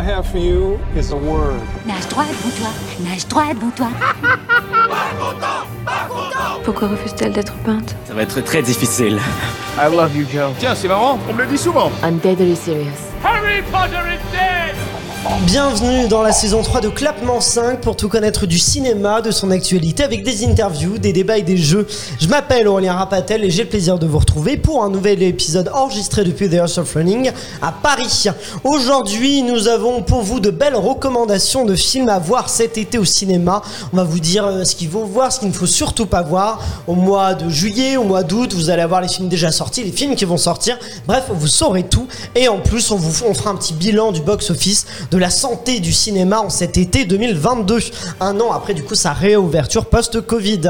I have for you is a word. Nage droit devant toi, nage droit devant toi. Pourquoi refuse-t-elle d'être peinte? Ça va être très difficile. I love you, Joe. Tiens, c'est marrant, on me le dit souvent. I'm deadly serious. Harry Potter is dead! Bienvenue dans la saison 3 de Clapement 5 pour tout connaître du cinéma, de son actualité avec des interviews, des débats et des jeux. Je m'appelle Aurélien Rapatel et j'ai le plaisir de vous retrouver pour un nouvel épisode enregistré depuis The House of Running à Paris. Aujourd'hui, nous avons pour vous de belles recommandations de films à voir cet été au cinéma. On va vous dire euh, ce qu'il faut voir, ce qu'il ne faut surtout pas voir. Au mois de juillet, au mois d'août, vous allez avoir les films déjà sortis, les films qui vont sortir. Bref, vous saurez tout. Et en plus, on vous on fera un petit bilan du box-office de la santé du cinéma en cet été 2022. Un an après, du coup, sa réouverture post-Covid.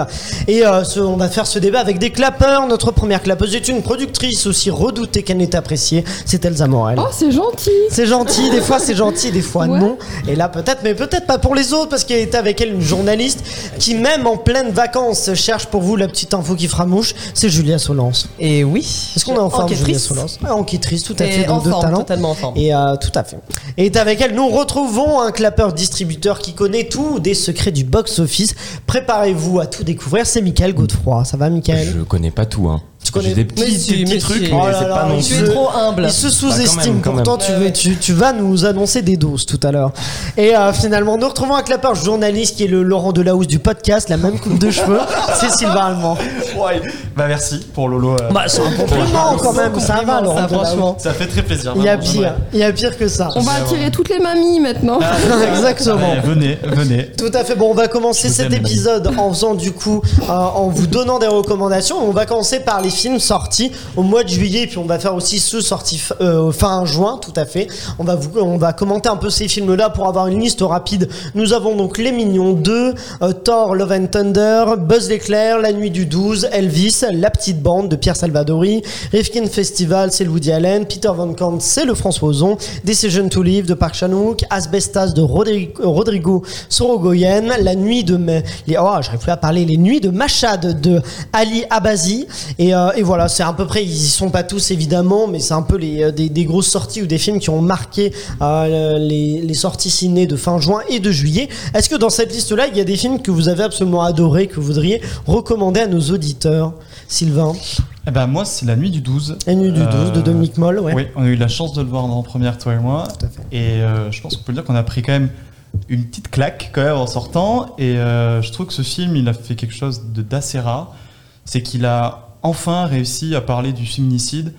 Et euh, ce- on va faire ce débat avec des clapeurs. Notre première clapeuse est une productrice aussi redoutée qu'elle n'est appréciée. C'est Elsa Morel. Oh, c'est gentil C'est gentil, des fois c'est gentil, des fois Ouais. non. Et là peut-être, mais peut-être pas pour les autres, parce qu'il est avec elle une journaliste qui, même en pleine vacances, cherche pour vous la petite info qui fera mouche. C'est Julia Solence. Et oui. Est-ce qu'on est en forme, Julia. Solence Ah, Enquêtrice, tout à fait, en de forme, talent. totalement en forme. Et euh, tout à fait. Et est avec elle, nous retrouvons un clapeur distributeur qui connaît tout des secrets du box-office. Préparez-vous à tout découvrir, c'est Michael Godefroy. Ça va, Michael? Je connais pas tout, hein. Tu connais- des petits, si, des petits trucs, si. mais Oh c'est pas non il Tu se- es trop humble. Il se sous-estime. Bah, quand même, quand Pourtant, tu, Ouais, veux- ouais. tu, tu vas nous annoncer des doses tout à l'heure. Et euh, finalement, nous retrouvons un clapeur journaliste qui est le Laurent Delahousse du podcast, la même coupe de cheveux. C'est Sylvain Allemand. Ouais. Bah merci pour Lolo. euh, Bah, c'est un compliment quand même. Ça va, Laurent ça, franchement. Ça fait très plaisir. Il y a pire. Il y a pire que ça. On va attirer toutes les mamies maintenant. Exactement. Ouais, venez, venez. Tout à fait. Bon, on va commencer cet épisode en faisant du coup, euh, en vous donnant des recommandations. On va commencer par les films sortis au mois de juillet, puis on va faire aussi ceux sortis euh, fin juin, tout à fait. On va vous, on va commenter un peu ces films-là pour avoir une liste rapide. Nous avons donc Les Mignons 2, euh, Thor, Love and Thunder, Buzz l'éclair, La Nuit du 12, Elvis, La Petite Bande de Pierre Salvadori, Rifkin Festival, c'est le Woody Allen, Peter Van Kant, c'est le François Ozon, Decision to Live de Park Chan-wook, Asbestas de Rodrigo, Sorogoyen, La Nuit de les, oh, parler, Les Nuits de Machad de Ali Abazi, et, euh, et voilà, c'est à peu près, ils y sont pas tous évidemment, mais c'est un peu les, euh, des, des grosses sorties ou des films qui ont marqué euh, les, les sorties ciné de fin juin et de juillet. Est-ce que dans cette liste-là, il y a des films que vous avez absolument adorés, que vous voudriez recommander à nos auditeurs? Sylvain, Eh ben moi c'est la nuit du 12. La Nuit du 12 de Dominique Moll, ouais. Oui, on a eu la chance de le voir en première toi et moi. Tout à fait. Et je pense qu'on peut dire qu'on a pris quand même une petite claque quand même en sortant. Et euh, je trouve que ce film, il a fait quelque chose d'assez rare. C'est qu'il a enfin réussi à parler du féminicide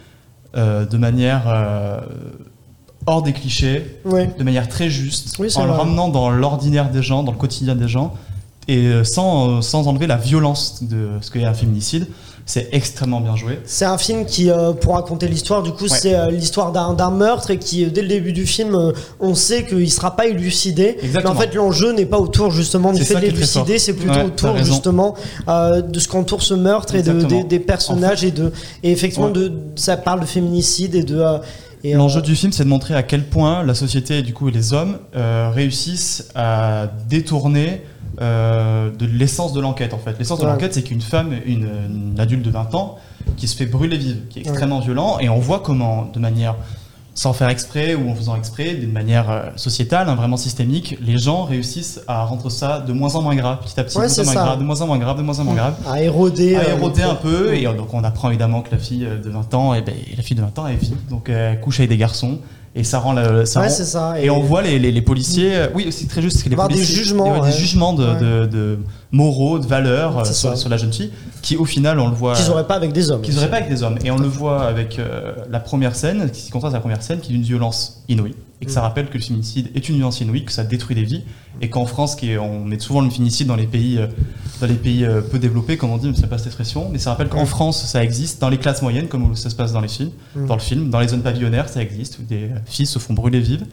euh, de manière euh, hors des clichés, de manière très juste, Oui, en le vrai. ramenant dans l'ordinaire des gens, dans le quotidien des gens, et euh, sans, sans enlever la violence de ce qu'est un féminicide. C'est extrêmement bien joué. C'est un film qui, euh, pour raconter l'histoire, du coup, c'est euh, l'histoire d'un meurtre et qui, dès le début du film, euh, on sait qu'il sera pas élucidé. Exactement. Mais en fait, l'enjeu n'est pas autour justement du fait de l'élucider, c'est plutôt Ouais, autour justement de ce qu'entoure ce meurtre et de, des, des personnages et de et effectivement Ouais. de ça parle de féminicide et de L'enjeu du film, c'est de montrer à quel point la société et du coup les hommes réussissent à détourner euh, de l'essence de l'enquête en fait. L'essence de Ouais. l'enquête, c'est qu'une femme, une, une adulte de 20 ans, qui se fait brûler vive, qui est extrêmement violent, et on voit comment, de manière sans faire exprès ou en faisant exprès, d'une manière euh, sociétale, hein, vraiment systémique, les gens réussissent à rendre ça de moins en moins grave, petit à petit, Ouais, de, moins en moins grave, de moins en moins grave, de moins en moins grave. À éroder, à euh, éroder un peu et donc on apprend évidemment que la fille de 20 ans et ben, la fille de 20 ans elle vit donc elle couche avec des garçons et ça rend la, ça Ouais, rend- ça. et, on voit les, les, les policiers euh, oui c'est très juste parce que les Avoir des policiers jugements, il y a ouais. des jugements de, Ouais. de, de moraux de valeurs euh, sur, la jeune fille qui au final on le voit qu'ils auraient pas avec des hommes. qu'ils n'auraient pas avec des hommes. Et on le voit avec euh, la première scène, qui contraste à la première scène, qui est d'une violence inouïe. Et que ça rappelle que le féminicide est une violence inouïe, que ça détruit des vies. Et qu'en France, qui est- on met souvent le féminicide dans les pays, euh, dans les pays euh, peu développés, comme on dit, mais pas cette expression. Mais ça rappelle qu'en Mm. France, ça existe, dans les classes moyennes, comme ça se passe dans les films, Mm. dans le film, dans les zones pavillonnaires, ça existe, où des filles se font brûler vives.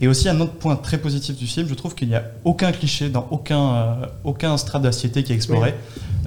Et aussi, un autre point très positif du film, je trouve qu'il n'y a aucun cliché dans aucun, euh, aucun strat société qui est exploré.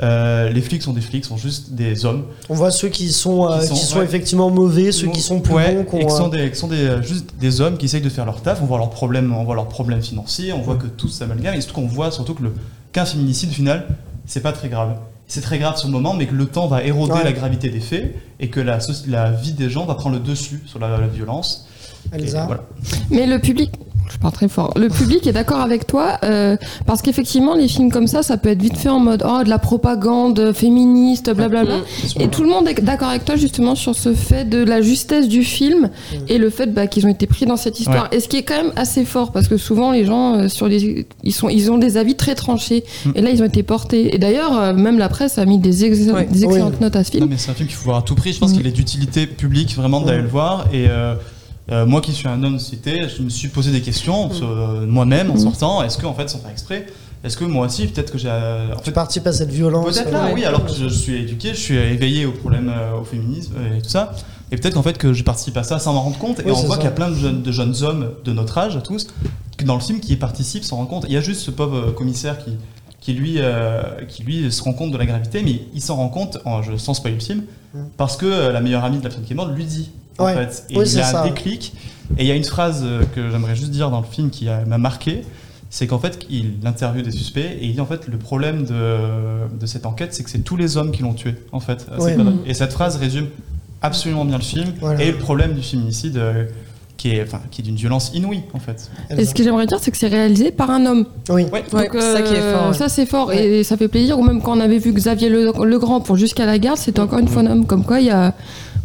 Euh, les flics sont des flics, sont juste des hommes. On voit ceux qui sont, euh, Qui qui sont, ouais. effectivement mauvais, ceux qui sont plus Ouais, bons. qu'on, et qui sont, euh, des, qui sont des, juste des hommes qui essayent de faire leur taf. On voit leurs problèmes, on voit leurs problèmes financiers, on voit que tout s'amalgame, et surtout qu'on voit surtout que le qu'un féminicide au final, c'est pas très grave. C'est très grave sur le moment, mais que le temps va éroder Ouais. la gravité des faits et que la, la vie des gens va prendre le dessus sur la, la violence. Et Elsa. voilà. Mais le public. je parle très fort. Le public est d'accord avec toi euh, parce qu'effectivement, les films comme ça, ça peut être vite fait en mode oh de la propagande féministe, blablabla. Et tout le monde est d'accord avec toi justement sur ce fait de la justesse du film et le fait bah, qu'ils ont été pris dans cette histoire. Et ce qui est quand même assez fort parce que souvent les gens euh, sur les ils sont ils ont des avis très tranchés Mm. et là ils ont été portés. Et d'ailleurs, euh, même la presse a mis des, ex- Ouais. des excellentes notes à ce Non, film. mais c'est un film qu'il faut voir à tout prix. Je pense qu'il est d'utilité publique vraiment d'aller Ouais. le voir. Et euh, moi qui suis un homme cité, je me suis posé des questions sur, euh, moi-même en sortant. Est-ce que, en fait, sans faire exprès, est-ce que moi aussi, peut-être que j'ai. euh, En Tu fait, participes à cette violence. Peut-être là, oui, alors que je, suis éduqué, je suis éveillé au problème, euh, au féminisme et tout ça. Et peut-être qu'en fait que je participe à ça sans m'en rendre compte. Oui, et on voit qu'il y a plein de jeunes, de jeunes hommes de notre âge, à tous, dans le film qui y participent sans rendre compte. Il y a juste ce pauvre commissaire qui, qui, lui, euh, qui lui se rend compte de la gravité, mais il s'en rend compte, en, je, sans spoiler le film, parce que euh, la meilleure amie de la femme qui est morte lui dit. En Ouais. fait. Et Oui, il c'est a ça, un déclic. Et il y a une phrase euh, que j'aimerais juste dire dans le film qui m'a marqué c'est qu'en fait, il interviewe des suspects et il dit en fait le problème de, de cette enquête, c'est que c'est tous les hommes qui l'ont tué, en fait. Ouais. période. Et cette phrase résume absolument bien le film Voilà. et le problème du féminicide euh, qui est, enfin, qui est d'une violence inouïe, en fait. Et ce que j'aimerais dire, c'est que c'est réalisé par un homme. Oui. Ouais. Donc, ça qui est euh, fort. ouais. Ça, c'est fort et ça fait plaisir. Ou même quand on avait vu Xavier Le- Legrand pour Jusqu'à la garde, c'était encore une fois un homme. Comme quoi, il y a.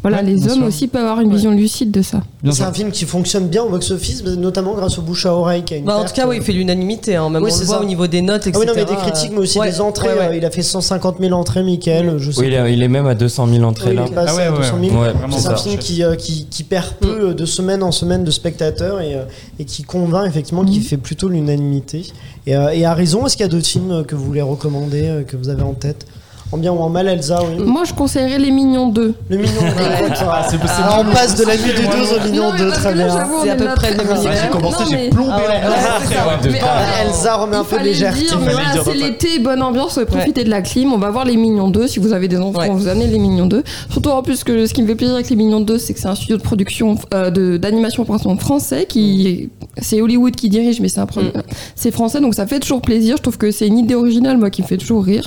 Voilà, Ouais, les hommes sûr. aussi peuvent avoir une Ouais. vision lucide de ça. C'est un film qui fonctionne bien au box-office, notamment grâce au bouche à oreille qui a une Bah, en tout cas, oui, euh, il fait l'unanimité. Hein. Même Oui, on le c'est voit ça. au niveau des notes, Ah etc. oui, non, mais des critiques, mais aussi Ouais, des entrées. ouais, ouais. euh, il a fait 150 000 entrées, Michael. Je sais Oui, il est, il est même à 200 000 entrées Oui, là. il est passé Ah ouais, à ouais, 200 ouais. 000. Ouais, Vraiment, C'est un film qui, euh, qui, qui perd peu euh, de semaine en semaine de spectateurs et, euh, et qui convainc effectivement, qui fait plutôt l'unanimité. Et, euh, et à raison, est-ce qu'il y a d'autres films euh, que vous voulez recommander, euh, que vous avez en tête? En bien ou en mal, Elsa, oui. Moi, je conseillerais Les Mignons 2. Le mignon. Ah, c'est possible. Alors, on passe de la nuit des deux au mignon Non, mais 2, parce très bien. C'est à peu près le même j'ai commencé, j'ai mais- plombé Ah la Elsa remet un peu de légèreté. c'est l'été, bonne ambiance, profitez de la clim. On va voir Les Mignons 2. Si vous avez des enfants, vous amenez Les Mignons 2. Surtout en plus que ce qui me fait plaisir avec Les Mignons 2, c'est que c'est un studio de production euh, de- d'animation français qui c'est Hollywood qui dirige, mais c'est un pro- Mm. c'est français, donc ça fait toujours plaisir. Je trouve que c'est une idée originale, moi, qui me fait toujours rire.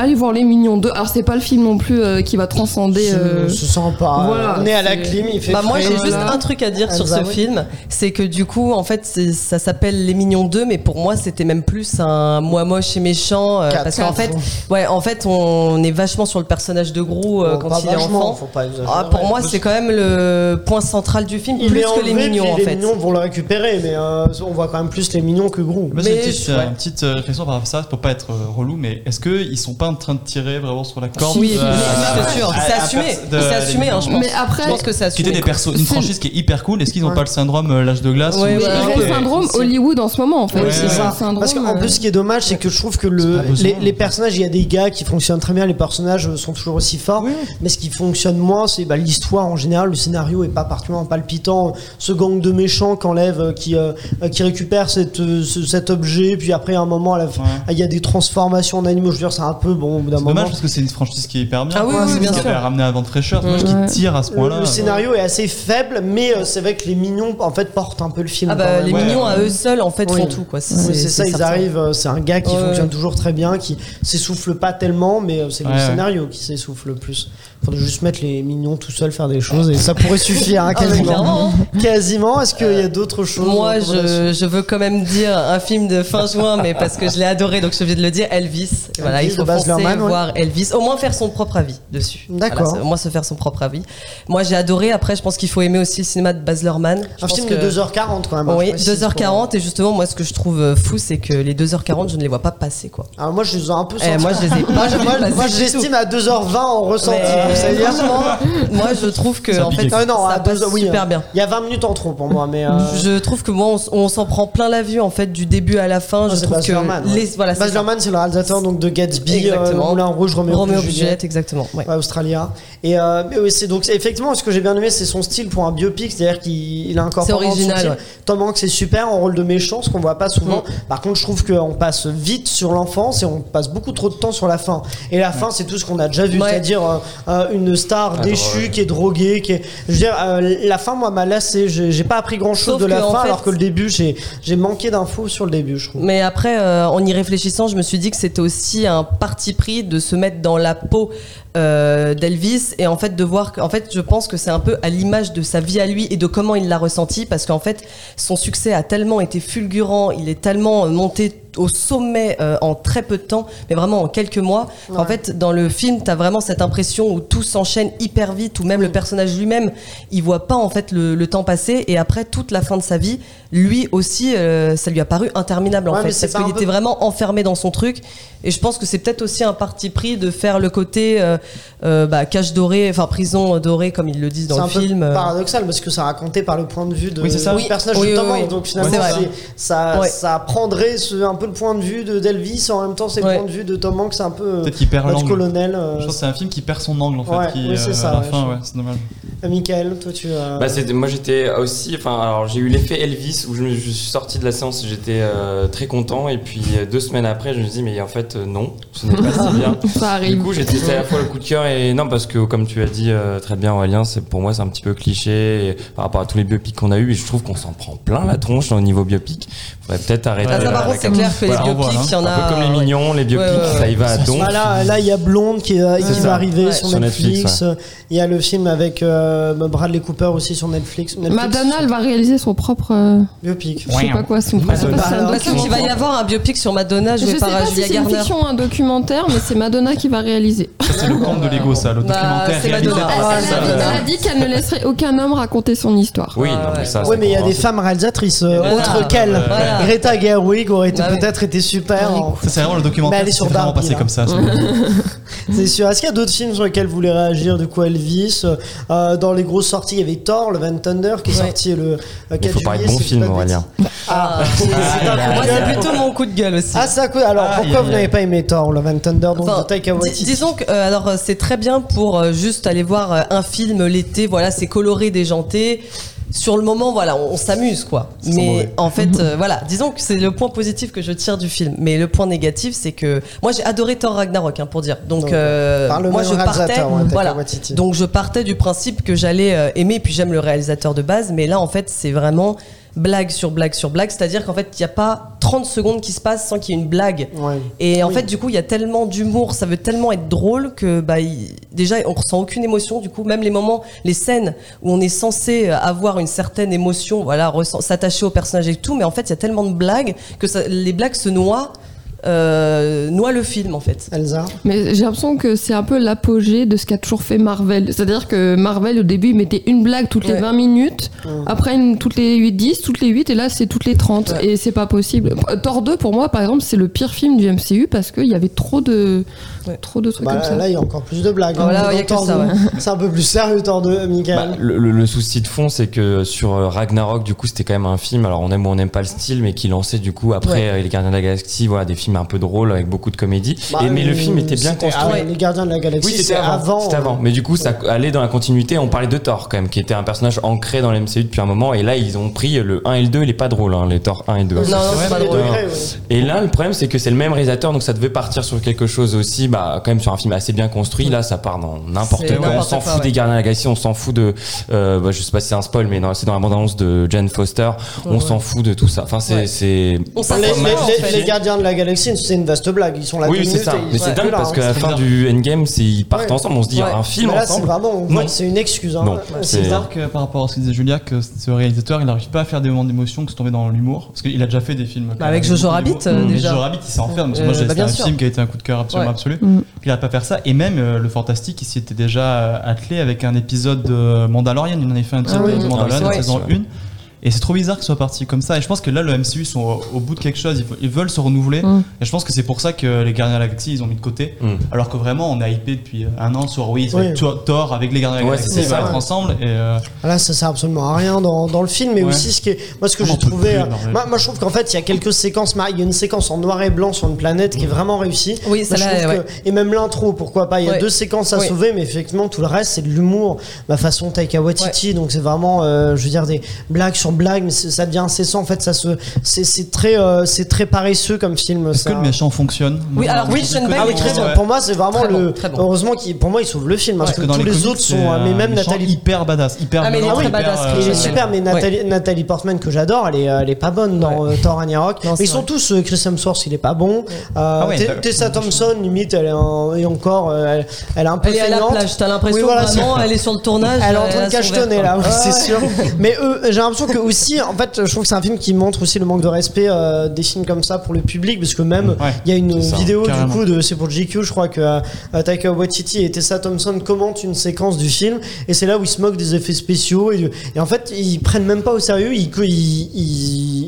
Allez voir Les Mignons 2. Alors c'est pas le film non plus euh, qui va transcender. euh, Se, se sent pas. voilà, on est à la clim, il fait Bah moi j'ai juste un truc à dire sur ce oui. film, c'est que du coup en fait ça s'appelle Les Mignons 2 mais pour moi c'était même plus un moi moche et méchant euh, parce qu'en fait ouais en fait on est vachement sur le personnage de Gros euh, Bon, quand pas il est enfant. faut pas exagérer. Ah, pour moi c'est quand même le point central du film il plus que les mignons en les fait. mignons vont le récupérer, mais on voit quand même plus les mignons que j'ai Mais une petite, ouais. une petite réflexion par rapport à ça, pour pas être relou, mais est-ce qu'ils sont pas en train de tirer vraiment sur la corde Oui, c'est sûr, à- c'est assumé, c'est assumé hein, je pense. Mais après, Je pense que c'est assumé. des persos, une franchise qui est hyper cool. Est-ce qu'ils n'ont Ouais. pas le syndrome euh, l'âge de glace Ouais, ou- ouais, Mais ouais, ils ont ouais, le syndrome. Hollywood en ce moment, en fait. Ouais, c'est ouais. ça. Un syndrome, Parce qu'en euh, plus, ce qui est dommage, c'est que je trouve que les, les personnages, il y a des gars qui fonctionnent très bien, les personnages sont toujours aussi forts. Oui. Mais ce qui fonctionne moins, c'est bah, l'histoire en général. Le scénario est pas particulièrement palpitant. Ce gang de méchants qu'enlève, euh, qui, qui récupère cette, ce- cet objet, puis après, à un moment, ah, il y a des transformations en animaux. Je veux dire, c'est un peu bon au bout d'un moment. dommage parce que c'est une franchise qui est hyper bien. Ah oui, quoi. oui, C'est bien qui sûr. avait ramené à Vente Fraîcheur. C'est dommage Ouais. qu'ils tirent à ce point-là. le scénario est assez faible, mais euh, c'est vrai que les mignons en fait portent un peu le film. Ah bah les Ouais, mignons ouais. à eux seuls en fait Oui. font tout quoi. Oui, c'est ça, ils certain. arrivent. euh, C'est un gars qui Ouais, fonctionne toujours très bien, qui s'essouffle pas tellement, mais euh, c'est le scénario qui s'essouffle le plus. Faudrait juste mettre les mignons tout seuls faire des choses et ça pourrait suffire, hein, Ah, quasiment. quasiment. Est-ce qu'il y a d'autres choses Moi, je, je veux quand même dire un film de fin juin, mais parce que je l'ai adoré, donc je obligée de le dire, Elvis. Et voilà, Elvis il faut ouais. voir Elvis. Au moins faire son propre avis dessus. D'accord. Voilà, au moins se faire son propre avis. Moi, j'ai adoré. Après, je pense qu'il faut aimer aussi le cinéma de Baz Luhrmann. Je Un pense film que- de 2h40 quand même. hein, Oui, je précise, 2h40 et justement moi ce que je trouve euh, fou c'est que les 2h40 je ne les vois pas passer quoi. Alors moi, je les ai un peu Eh, moi je les ai pas Moi, je- vus moi, passer moi, du je l'estime tout. à 2h20 en ressenti. Mais dire moi je trouve que en fait Ah non, à ça passe super hein. bien. Il y a 20 minutes en trop pour moi, mais. euh, Je trouve que moi on, s'en prend plein la vue en fait du début à la fin. Ah, je c'est trouve que les voilà c'est Baz ça. Luhrmann, c'est le réalisateur donc de Gatsby, euh, Exactement. Moulin Rouge, Roméo, Juliette exactement. ouais. Ouais, Australia. Et euh, mais oui, c'est donc effectivement ce que j'ai bien aimé, c'est son style pour un biopic, c'est-à-dire qu'il il a encore C'est original. Tom Hanks c'est super en rôle de méchant, ce qu'on voit pas souvent. Par contre, je trouve qu'on passe vite sur l'enfance et on passe beaucoup trop de temps sur la fin. Et la fin, c'est tout ce qu'on a déjà vu, c'est-à-dire euh, une star Ah, déchue qui est droguée, qui est. Je veux dire, euh, la fin, moi, m'a lassé. J'ai pas appris grand-chose Sauf de la fin, fait- alors que le début, j'ai j'ai manqué d'infos sur le début, je trouve. Mais après, euh, en y réfléchissant, je me suis dit que c'était aussi un parti pris de se mettre dans la peau euh, d'Elvis et en fait de voir qu'en fait je pense que c'est un peu à l'image de sa vie à lui et de comment il l'a ressenti parce qu'en fait son succès a tellement été fulgurant, il est tellement monté au sommet euh, en très peu de temps, mais vraiment en quelques mois. En fait, dans le film, tu as vraiment cette impression où tout s'enchaîne hyper vite, où même le personnage lui-même, il voit pas en fait le, le temps passer. Et après toute la fin de sa vie, lui aussi, euh, ça lui a paru interminable en Ouais, fait, c'est parce qu'il était vraiment enfermé dans son truc. Et je pense que c'est peut-être aussi un parti pris de faire le côté euh, euh, bah, cage dorée, enfin prison dorée comme ils le disent C'est dans un le film. euh. paradoxal parce que ça racontait par le point de vue de Oui, c'est ça. du Oui. personnage Oui, de oui, Tom oui. Hanks. Donc finalement, C'est c'est- ça, Ouais. ça prendrait ce- un peu le point de vue de d'Elvis. En même temps, c'est le Ouais. point de vue de Tom Hanks, c'est un peu euh, Peut-être qu'il perd notre l'angle. colonel. euh, Je pense que c'est un film qui perd son angle en fait. Ouais, qui, oui, c'est euh, ça, à la ouais, fin, je- ouais, c'est dommage. Michael, toi tu. Bah, moi j'étais aussi, enfin alors j'ai eu l'effet Elvis où je, me- suis sorti de la séance, j'étais euh, très content et puis euh, deux semaines après je me dis mais en fait euh, non, ce n'est pas si bien. Ça Du coup j'étais c'était à la fois le coup de cœur et non parce que comme tu as dit euh, très bien Aurélien, pour moi c'est un petit peu cliché et par rapport à tous les biopics qu'on a eu et je trouve qu'on s'en prend plein la tronche au niveau biopic. Faudrait peut-être arrêter. Ah, ça, par contre, c'est un- clair que Voilà, les biopics, il y en un a. peu comme les mignons, les biopics, Ouais, ouais, ouais. ça y va à donf. Ah là, là, il y a Blonde qui, va arriver Ouais. sur Sur Netflix. Il y a le film avec euh, Bradley Cooper aussi sur Netflix. Netflix Madonna, elle va réaliser son propre. Euh, Biopic. je sais pas quoi, c'est un Alors, Parce qu'il va y avoir un biopic sur Madonna Je joué sais par pas euh, si c'est une fiction ou un documentaire, mais c'est Madonna qui va réaliser. Ça, c'est le conte de Lego, ça, le Bah, documentaire réalisé Ah, Elle ça, a dit- Madonna. elle a dit qu'elle ne laisserait aucun homme raconter son histoire. Oui, non, mais ça, il y a des femmes réalisatrices euh, Voilà. autres qu'elle. Voilà. Greta Gerwig aurait Bah peut-être été super. en- Ça, c'est vraiment le documentaire elle est qui sur s'est vraiment passé là. comme ça. C'est sûr. Est-ce qu'il y a d'autres films sur lesquels vous voulez réagir Du coup, Elvis. euh, dans les grosses sorties, il y avait Thor, le Van Thunder, qui est sorti le euh, 4 Il faut parler de juillet, de Aurélien. Ah, un coup Moi, c'est plutôt mon coup de gueule aussi. Ah, coup. Alors, Ah, pourquoi vous n'avez pas aimé Thor, le Van Thunder, donc de Taika Waititi disons que euh, alors euh, c'est très bien pour euh, juste aller voir euh, un film l'été, voilà, c'est coloré, déjanté. Sur le moment, voilà, on, on s'amuse quoi. Ça Mais en fait, euh, voilà, disons que c'est le point positif que je tire du film. Mais le point négatif, c'est que moi j'ai adoré Thor Ragnarok, hein, pour dire. Donc, Donc, euh, par le moi je partais, Taika voilà. Donc je partais du principe que j'allais euh, aimer, puis j'aime le réalisateur de base. Mais là, en fait, c'est vraiment blague sur blague sur blague. C'est-à-dire qu'en fait, il n'y a pas 30 secondes qui se passent sans qu'il y ait une blague. Ouais. Et en Oui. fait, du coup, il y a tellement d'humour, ça veut tellement être drôle que bah, déjà, on ressent aucune émotion. Du coup, même les moments, les scènes où on est censé avoir une certaine émotion, voilà, s'attacher au personnage et tout, mais en fait, il y a tellement de blagues que ça- les blagues se noient, euh, noient le film, en fait. Elsa Mais j'ai l'impression que c'est un peu l'apogée de ce qu'a toujours fait Marvel. C'est-à-dire que Marvel, au début, il mettait une blague toutes les Ouais. 20 minutes, après une toutes les 8, 10, toutes les 8, et là, c'est toutes les 30. Ouais. Et c'est pas possible. Thor 2, pour moi, par exemple, c'est le pire film du MCU parce qu'il y avait trop de, Ouais. trop de trucs Bah, comme ça. Là, il y a encore plus de blagues. Voilà, hein, il y a dans que Thor ça, 2. ouais. C'est un peu plus sérieux, Thor 2, Bah, Michael. le, le- le souci de fond, c'est que sur euh, Ragnarok, du coup, c'était quand même un film. Alors, on aime ou on n'aime pas le style, mais qui lançait du coup après Ouais. euh, les Gardiens de la Galaxie, voilà, des films un peu drôles avec beaucoup de comédie. Bah, Et mais le euh, film était bien construit. ah ouais, Les Gardiens de la Galaxie, Oui, c'était avant. C'était avant. Mais du coup, ça allait dans la continuité. On parlait de Thor quand même, qui était un personnage ancré dans l'MCU depuis un moment. Et là, ils ont pris le 1 et le 2. Il est pas drôle, hein, les Thor 1 et 2. Non, non, c'est pas les drôle. Et là, le problème, c'est que c'est le même réalisateur, donc ça devait partir sur quelque chose aussi, bah, quand même sur un film assez bien construit. Là, ça part dans n'importe quoi. On s'en fout ouais. des Gardiens de la Galaxie, on s'en fout de, euh, bah, je sais pas si c'est un spoil, mais c'est dans la bande-annonce de Jane Foster. On Ouais. s'en fout de tout ça. Enfin, c'est, Ouais. c'est. Les, les- les- Gardiens de la Galaxie, c'est une vaste blague. Ils sont là Oui, c'est ça. ils Mais c'est dingue parce hein. qu'à la fin du Endgame, c'est, ils partent ensemble, on se dit, un film ensemble. c'est une excuse. hein. C'est- bizarre que par rapport à ce que disait Julia, que ce réalisateur, il n'arrive pas à faire des moments d'émotion que se tomber dans l'humour. Parce qu'il a déjà fait des films. Bah, avec Jojo Rabbit, euh, Mais déjà. Jojo Rabbit, il enferme. Parce que Euh, moi, j'ai- un film qui a été un coup de cœur absolument absolu. Mm. Il n'arrive pas à faire ça. Et même euh, le Fantastique, il s'y était déjà euh, attelé avec un épisode de Mandalorian. Il en avait fait un épisode oui. de Ah oui, Mandalorian, la vrai. saison 1. Et c'est trop bizarre que ce soit parti comme ça. Et je pense que là, le MCU sont au, au bout de quelque chose. Ils, ve- ils veulent se renouveler. Mm. Et je pense que c'est pour ça que les Gardiens de la Galaxie, ils ont mis de côté. Mm. Alors que vraiment, on a hypé depuis un an sur oui, ça va Oui. être Thor- avec les Gardiens de la Ouais, Galaxie, vont ça, être ouais. ensemble. Et euh, Là, ça sert absolument à rien dans, dans le film, mais Ouais. aussi ce qui est, moi, ce que j'ai trouvé, plus, euh, moi, moi, je trouve qu'en fait, il y a quelques séquences, il y a une séquence en noir et blanc sur une planète qui est vraiment réussie. Oui, Moi, trouve ouais. que- et même l'intro, pourquoi pas. Il y a Ouais. deux séquences à sauver, mais effectivement, tout le reste, c'est de l'humour, ma façon Taika Waititi. Donc, c'est vraiment, euh, je veux dire, des blagues sur sur blague, mais ça devient incessant. En fait, ça se, c'est c'est très, euh, c'est très paresseux comme film. Est-ce ça. que le méchant fonctionne? Oui, alors je Bale Ah oui, est très Ouais. bon. Pour moi, c'est vraiment Très bon, le. très bon. Heureusement qu'il, pour moi, il sauve le film parce Parce que, dans tous les, autres sont. un mais même Nathalie. hyper badass, hyper Ah, mais hyper, badass, euh, Il est super, mais Nathalie, Nathalie Portman que j'adore, elle est, euh, elle est pas bonne dans euh, Thor Ragnarok. Ils sont tous euh, Chris Hemsworth, il est pas bon. Euh, Ah ouais, d'accord. Tessa Thompson, limite, elle est encore, euh, elle, est un peu Elle est à la plage, t'as l'impression Oui, vraiment, elle est sur le tournage. Elle est en euh, train de cachetonner là, oui, c'est Ouais. sûr. Mais eux, j'ai l'impression que aussi, en fait, je trouve que c'est un film qui montre aussi le manque de respect euh, des films comme ça pour le public, parce que même Ouais, il y a une ça, vidéo du coup de, c'est pour GQ, je crois que euh, Taika Waititi et Tessa Thompson commentent une séquence du film, et c'est là où ils se moquent des effets spéciaux et, et en fait ils prennent même pas au sérieux, ils,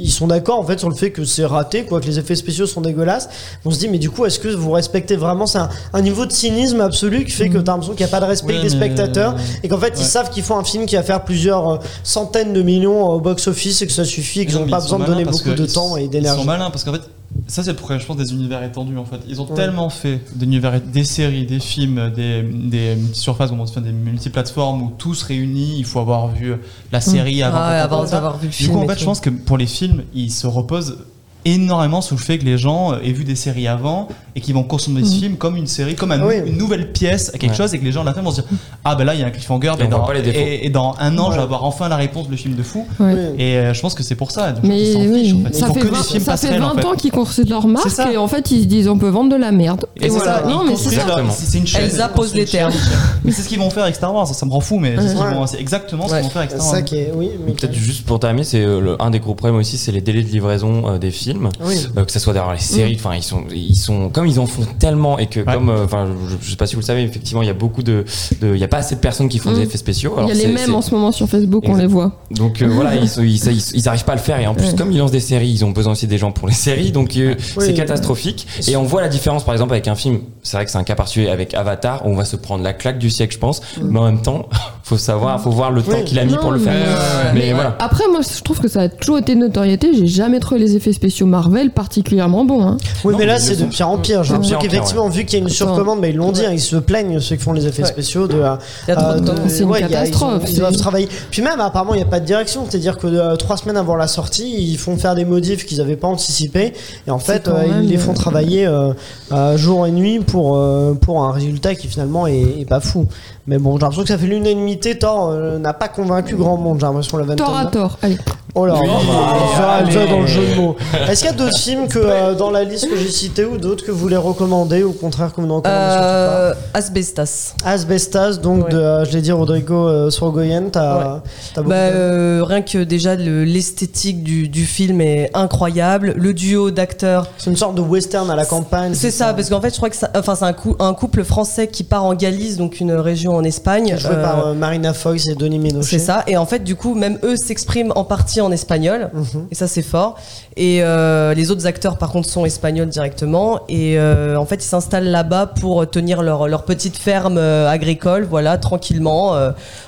ils, sont d'accord en fait sur le fait que c'est raté, quoi, que les effets spéciaux sont dégueulasses. On se dit mais du coup est-ce que vous respectez vraiment c'est un, un niveau de cynisme absolu qui fait que t'as l'impression qu'il n'y a pas de respect Ouais, des spectateurs et qu'en fait ils savent qu'ils font un film qui va faire plusieurs euh, centaines de millions au box-office et que ça suffit et qu'ils Non, n'ont pas ils besoin de donner beaucoup de ils- temps et Ils d'énergie. sont malins parce qu'en fait, ça c'est le problème, je pense, des univers étendus en fait. Ils ont Ouais. tellement fait d'univers, des séries, des films, des, des surfaces, où on fait des multiplateformes où tous réunis, il faut avoir vu la série avant. Ah ouais, avoir, vu le Du film. coup, en fait, je pense que pour les films, ils se reposent énormément sur le fait que les gens aient vu des séries avant et qu'ils vont consommer ce film comme une série, comme un- Oui. une nouvelle pièce à quelque Ouais. chose et que les gens à la fin vont se dire Ah ben là il y a un cliffhanger Et dans, pas les défauts. et, et dans un an Ouais. je vais avoir enfin la réponse le film de fou Ouais. Et euh, je pense que c'est pour ça. Donc, Mais oui, en fait. ça, fait que 20, des films ça fait passerelles 20 en fait. ans qu'ils construisent leur marque et en fait ils se disent on peut vendre de la merde. Et, c'est voilà. ça, Non, mais c'est ça. C'est une chaîne. Pose construisent les termes. Mais c'est ce qu'ils vont faire avec Star Wars, ça, me rend fou, mais c'est exactement ce qu'ils vont faire avec C'est Star ça Wars. qui est. Oui, mais Peut-être juste pour terminer, c'est euh, un des gros problèmes aussi, c'est les délais de livraison euh, des films. Oui. Euh, que ce soit d'ailleurs les séries, enfin ils sont, ils sont comme ils en font tellement et que Ouais. comme, euh, enfin je, je sais pas si vous le savez, effectivement il y a beaucoup de, de- il y a pas assez de personnes qui font Mm. des effets spéciaux. Il y a les mêmes en ce moment sur Facebook, on les voit. Donc euh, voilà, ils, sont- ils, ils, ils arrivent pas à le faire et en plus Ouais. comme ils lancent des séries, ils ont besoin aussi des gens pour les séries, donc euh, Oui. c'est catastrophique. Et on voit la différence par exemple avec un film. C'est vrai que c'est un cas particulier avec Avatar, où on va se prendre la claque du siècle, je pense. Mais en même temps, faut savoir, faut voir le temps qu'il a mis Non, pour le faire. mais- Mais voilà. Après, moi, je trouve que ça a toujours été une notoriété. J'ai jamais trouvé les effets spéciaux Marvel particulièrement bons. Hein. Oui, Non, mais là, c'est de pire en pire. J'ai l'impression qu'effectivement, vu qu'il y a une surcommande, mais ils l'ont dit, hein, ils se plaignent, ceux qui font les effets Ouais. spéciaux, de. euh, Il y a trop de C'est une a- catastrophe, Ils, doivent travailler. Puis même, apparemment, il n'y a pas de direction. C'est-à-dire que euh, trois semaines avant la sortie, ils font faire des modifs qu'ils n'avaient pas anticipés. Et en fait, euh, ils les font travailler jour et nuit pour, pour un résultat qui finalement est, est pas fou. Mais bon, j'ai l'impression que ça fait l'unanimité. Thor euh, n'a pas convaincu grand monde, j'ai l'impression, la Tort à tort. Allez. Oh là, Oui, ça, ça, dans le jeu de mots. Est-ce qu'il y a d'autres films que euh, dans la liste que j'ai citée ou d'autres que vous voulez recommander ou au contraire que vous ne recommandez surtout Euh, Asbestas. pas Asbestas, donc Ouais. de, euh, je l'ai dit, Rodrigo euh, Sorogoyen, t'as t'as beaucoup Bah, aimé. euh, rien que déjà le- l'esthétique du, du film est incroyable. Le duo d'acteurs, C'est une sorte de western à la campagne. c'est ça, parce qu'en fait, je crois que ça- enfin, c'est un, cou- un couple français qui part en Galice, donc une région en Espagne. Joué Euh, par euh, Marina Foïs et Denis Ménochet. c'est ça. Et en fait, du coup, même eux s'expriment en partie en espagnol. Mhm. Et ça, c'est fort. Et euh, les autres acteurs, par contre, sont espagnols directement. Et euh, en fait, ils s'installent là-bas pour tenir leur, leur petite ferme euh, agricole, voilà, tranquillement,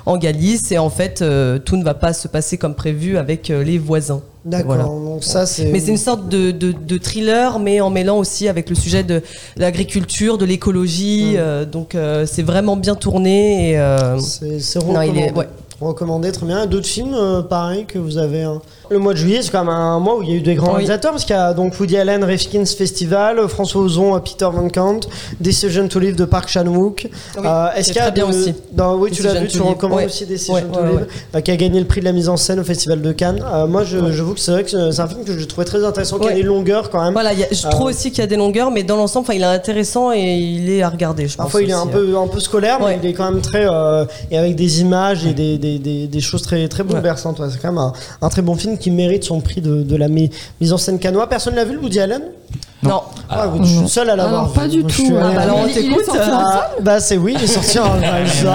en Galice. Et en fait, tout ne va pas se passer comme prévu avec les voisins. D'accord, Voilà. donc ça c'est. Mais c'est une sorte de, de, de thriller, mais en mêlant aussi avec le sujet de l'agriculture, de l'écologie. Mm. euh, donc, euh, c'est vraiment bien tourné. Et, euh, C'est c'est Non, il est- ouais. Recommandé, très bien. D'autres films, euh, pareil, que vous avez. hein. Le mois de juillet, c'est quand même un mois où il y a eu des grands Oui. réalisateurs, parce qu'il y a donc Woody Allen, Refkins Festival, François Ozon, euh, Peter Van Kant, Decision to Live de Park Chan-wook. Oui, Euh, qui Est-ce est qu'il y a très bien de- aussi. dans- oui, tu l'as Decision vu, to tu Live. recommandes Ouais. aussi Decision Ouais, to ouais, Live, ouais. euh, qui a gagné le prix de la mise en scène au Festival de Cannes. Euh, moi, je, j'avoue que c'est vrai que c'est un film que je trouvais très intéressant, qui a Ouais. des longueurs quand même. Voilà, il y a- je trouve aussi qu'il y a des longueurs, mais dans l'ensemble, enfin, il est intéressant et il est à regarder. Je Parfois pense il est un aussi, peu, un peu scolaire, mais Ouais. il est quand même très. euh, et avec des images et des, des, des, des choses très, très bouleversantes. Ouais, c'est quand même un, un très bon film qui mérite son prix de, de la mi- mise en scène canois. Personne l'a vu, le Woody Allen? Non. Ah, Je suis le seul à l'avoir Alors, vu. pas du tout. Ah, bah, alors, on t'écoute, sorti euh, en Ah, bah c'est oui, il est sorti en Elsa.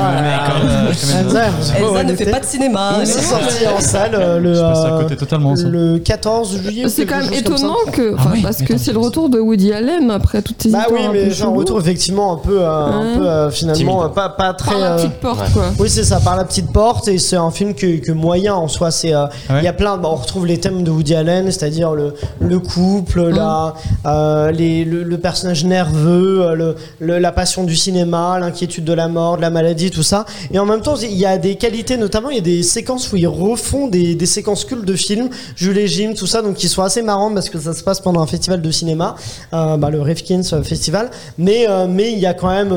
Elsa, Elsa ne fait pas de cinéma. Il est sorti en salle euh, le, Je passe à euh, côté totalement. ça. le 14 juillet. C'est quand même étonnant que, Ah parce que c'est le retour de Woody Allen après toutes ces Bah oui, histoires. mais j'ai un retour effectivement un peu, euh, un Ouais. peu euh, finalement euh, pas, pas très. par la euh, petite porte, quoi. Oui, c'est ça, par la petite porte, et c'est un film que, que moyen en soi. C'est, euh, il y a plein, bah, on retrouve les thèmes de Woody Allen, c'est-à-dire le, le couple, la, euh, les, le, le personnage nerveux, euh, le, le- la passion du cinéma, l'inquiétude de la mort, de la maladie, tout ça. Et en même temps, il y a des qualités, notamment il y a des séquences où ils refont des, des séquences cultes de films, Jules et Jim, tout ça, donc qui sont assez marrantes parce que ça se passe pendant un festival de cinéma, euh, bah, le Rifkins Festival. Mais euh, mais il y a quand même,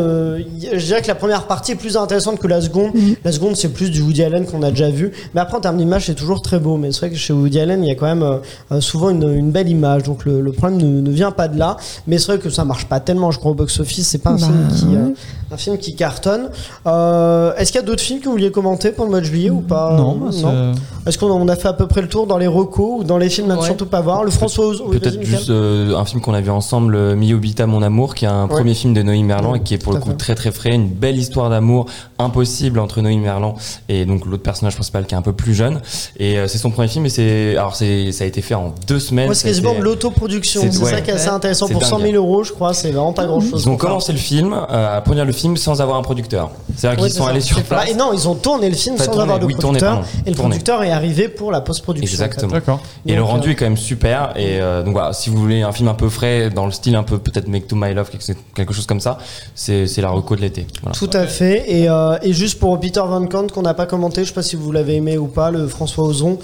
je dirais que la première partie est plus intéressante que la seconde. La seconde c'est plus du Woody Allen qu'on a déjà vu. Mais après en termes d'image c'est toujours très beau. Mais c'est vrai que chez Woody Allen il y a quand même souvent une, une belle image. Donc le, le problème ne, ne vient pas de là. Mais c'est vrai que ça marche pas tellement. Je crois au box office c'est pas un Bah, film qui euh, un film qui cartonne. Euh, Est-ce qu'il y a d'autres films que vous vouliez commenter pour le mois de juillet ou pas? Non, bah, c'est- Est-ce qu'on on a fait à peu près le tour dans les recos ou dans les films à ne Ouais. surtout pas voir? Le François Peut-être juste euh, un film qu'on a vu ensemble, euh, Mi Obita Mon Amour, qui est un Ouais. premier film de Noémie Merlan Ouais, et qui est pour le coup fait. très très frais, une belle histoire d'amour impossible entre Noémie Merlan et donc l'autre personnage principal qui est un peu plus jeune. Et euh, c'est son premier film et c'est alors ça a été fait en deux semaines. Moi, c'est quasiment de l'autoproduction. c'est- C'est ouais. ça qui est assez intéressant. C'est Pour 100 000 dingue. euros, je crois, c'est vraiment pas grand chose. Ils ont commencé le film, euh, à produire le film sans avoir un producteur. C'est-à-dire qu'ils sont allés sur place. et non, ils ont tourné le film Enfin, sans tourné, avoir de oui, producteur. et le Tourné. producteur est arrivé pour la post-production. Exactement. D'accord. Et le rendu euh, est quand même super. Et euh, donc voilà, si vous voulez un film un peu frais, dans le style un peu peut-être Make to My Love, quelque- chose comme ça, c'est c'est la reco de l'été. Voilà. Tout à fait. Et, euh, et juste pour Peter Van Kant qu'on n'a pas commenté, je sais pas si vous l'avez aimé ou pas, le François Ozon.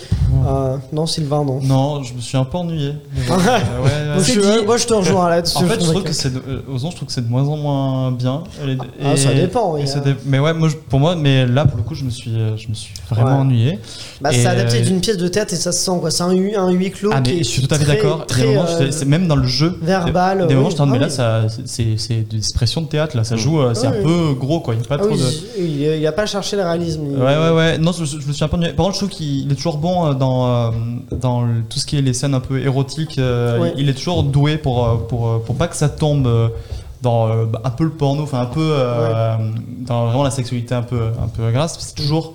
Non, Sylvain, non. Non, je me suis un peu ennuyé. Euh, ouais, ouais. Suis- moi, je te rejoins là-dessus. En fait, je trouve trouve que c'est de, euh, je trouve que c'est de moins en moins bien. Ah, ça dépend, oui, hein. Mais ouais, moi, pour moi, mais là, pour le coup, je me suis, euh, je me suis vraiment Ouais. ennuyé. Bah, c'est adapté euh, d'une pièce de théâtre et ça se sent quoi. C'est un, hu- un huis clos. Ah, qui mais est je suis tout à fait d'accord. C'est même dans le jeu. verbal, Des moments, je Ah mais là, c'est, c'est des expressions de théâtre, là. Ça joue, c'est un peu gros, quoi. Il n'y a pas trop de. il, il a pas cherché le réalisme. Ouais, ouais, ouais. Non, je, je me suis un peu ennuyé. Par contre, je trouve qu'il est toujours bon dans, dans tout ce qui est les scènes un peu érotiques. Il est toujours doué pour, euh, pour, euh, pour pas que ça tombe euh, dans un peu le porno, enfin un peu dans vraiment la sexualité un peu, un peu grasse. C'est toujours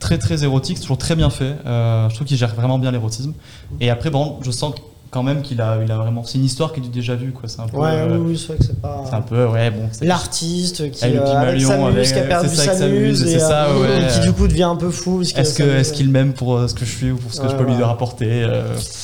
très très érotique, c'est toujours très bien fait. Je trouve qu'il gère vraiment bien l'érotisme. Et après, bon, je sens quand même qu'il a, il a vraiment. C'est une histoire qui est déjà vu, quoi. C'est un peu. Ouais, euh, oui, oui, c'est vrai que c'est pas. c'est un peu, ouais, bon. L'artiste qui Avec euh, avec qui a perdu ça, sa avec sa muse muse, et, c'est ça, euh, ouais. et qui du coup devient un peu fou. Est-ce que est-ce qu'il m'aime pour ce que je suis ou pour ce que Ouais, je peux lui rapporter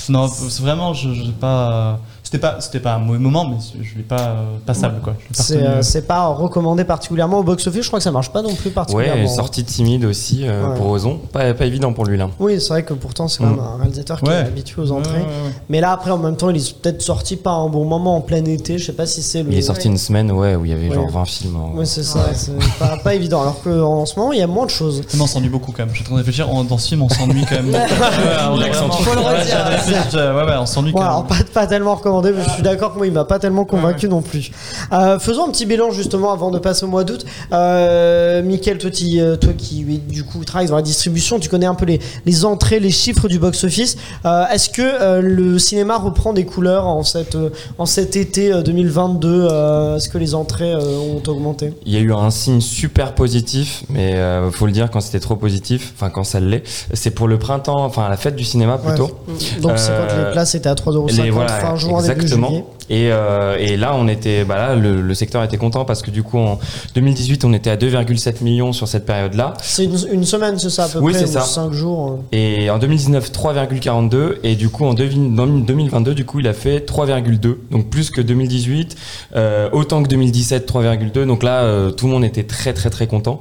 Non, c'est vraiment, je, je pas. C'était pas, c'était pas un mauvais moment, mais je l'ai pas euh, passable quoi. L'ai pas C'est euh, c'est pas recommandé particulièrement au box-office. Je crois que ça marche pas non plus particulièrement. Ouais, sortie timide aussi euh, Ouais. pour Ozon. Pas, pas évident pour lui là. Oui, c'est vrai que pourtant c'est quand Mm. même un réalisateur qui Ouais. est habitué aux entrées. Ouais, ouais, ouais. Mais là après en même temps il est peut-être sorti pas un bon moment en plein été. Je sais pas si c'est le. Il est sorti une semaine ouais, où il y avait genre Ouais. 20 films. en- Ouais, c'est ça. C'est pas, pas évident. Alors qu'en ce moment il y a moins de choses. Mais on s'ennuie beaucoup quand même. Je suis en train de réfléchir. on- dans ce film, on s'ennuie quand même. Ouais, on Ouais, Ouais, ouais, s'ennuie Ouais, quand même. pas, pas tellement recommandé, mais je suis d'accord que moi il m'a pas tellement convaincu non plus. Euh, faisons un petit bilan justement avant de passer au mois d'août. Euh, Mickaël, toi, qui- euh, toi qui oui, du coup travailles dans la distribution, tu connais un peu les, les entrées, les chiffres du box-office. Euh, Est-ce que euh, le cinéma reprend des couleurs en, cette, euh, en cet été euh, 2022 euh, Est-ce que les entrées euh, ont augmenté? Il y a eu un signe super positif, mais euh, faut le dire quand c'était trop positif, enfin quand ça l'est, c'est pour le printemps, enfin à la fête du cinéma plutôt. Ouais. Donc c'est quand Euh, les places étaient à 3,50€ Les- voilà, fin juin, exactement. Et, euh, et là, on était, bah là, le, le secteur était content parce que du coup, en 2018, on était à 2,7 millions sur cette période-là. C'est une, une semaine, c'est ça à peu Oui, près, ou ça. 5 jours. euh. Et en 2019, 3,42. Et du coup, en devi- dans 2022, du coup, il a fait 3,2. Donc plus que 2018. Euh, autant que 2017, 3,2. Donc là, euh, tout le monde était très, très, très content.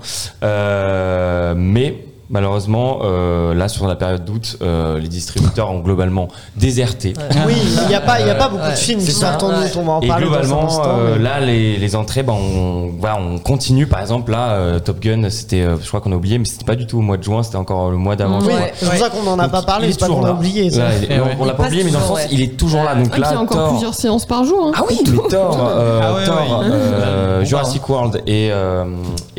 Mais malheureusement, euh, là, sur la période d'août, euh, les distributeurs ont globalement déserté. Oui, il n'y a pas, il y a pas beaucoup Ouais, de films qui sortent en août, on va en Et parler dans un globalement, instant, euh, mais- là, les, les entrées, ben, on, voilà, on continue. Par exemple, là, euh, Top Gun, c'était, euh, je crois qu'on a oublié, mais c'était pas du tout au mois de juin, c'était encore le mois d'avant. Oui, c'est pour ça qu'on n'en a pas parlé, c'est pas qu'on a là. oublié. ça. Là, il- on- on l'a pas oublié, mais dans le sens, ouais. il est toujours là. Donc Et puis il y là, a encore Thor, plusieurs séances par jour. hein. Ah oui, mais Thor, Ah Jurassic World et,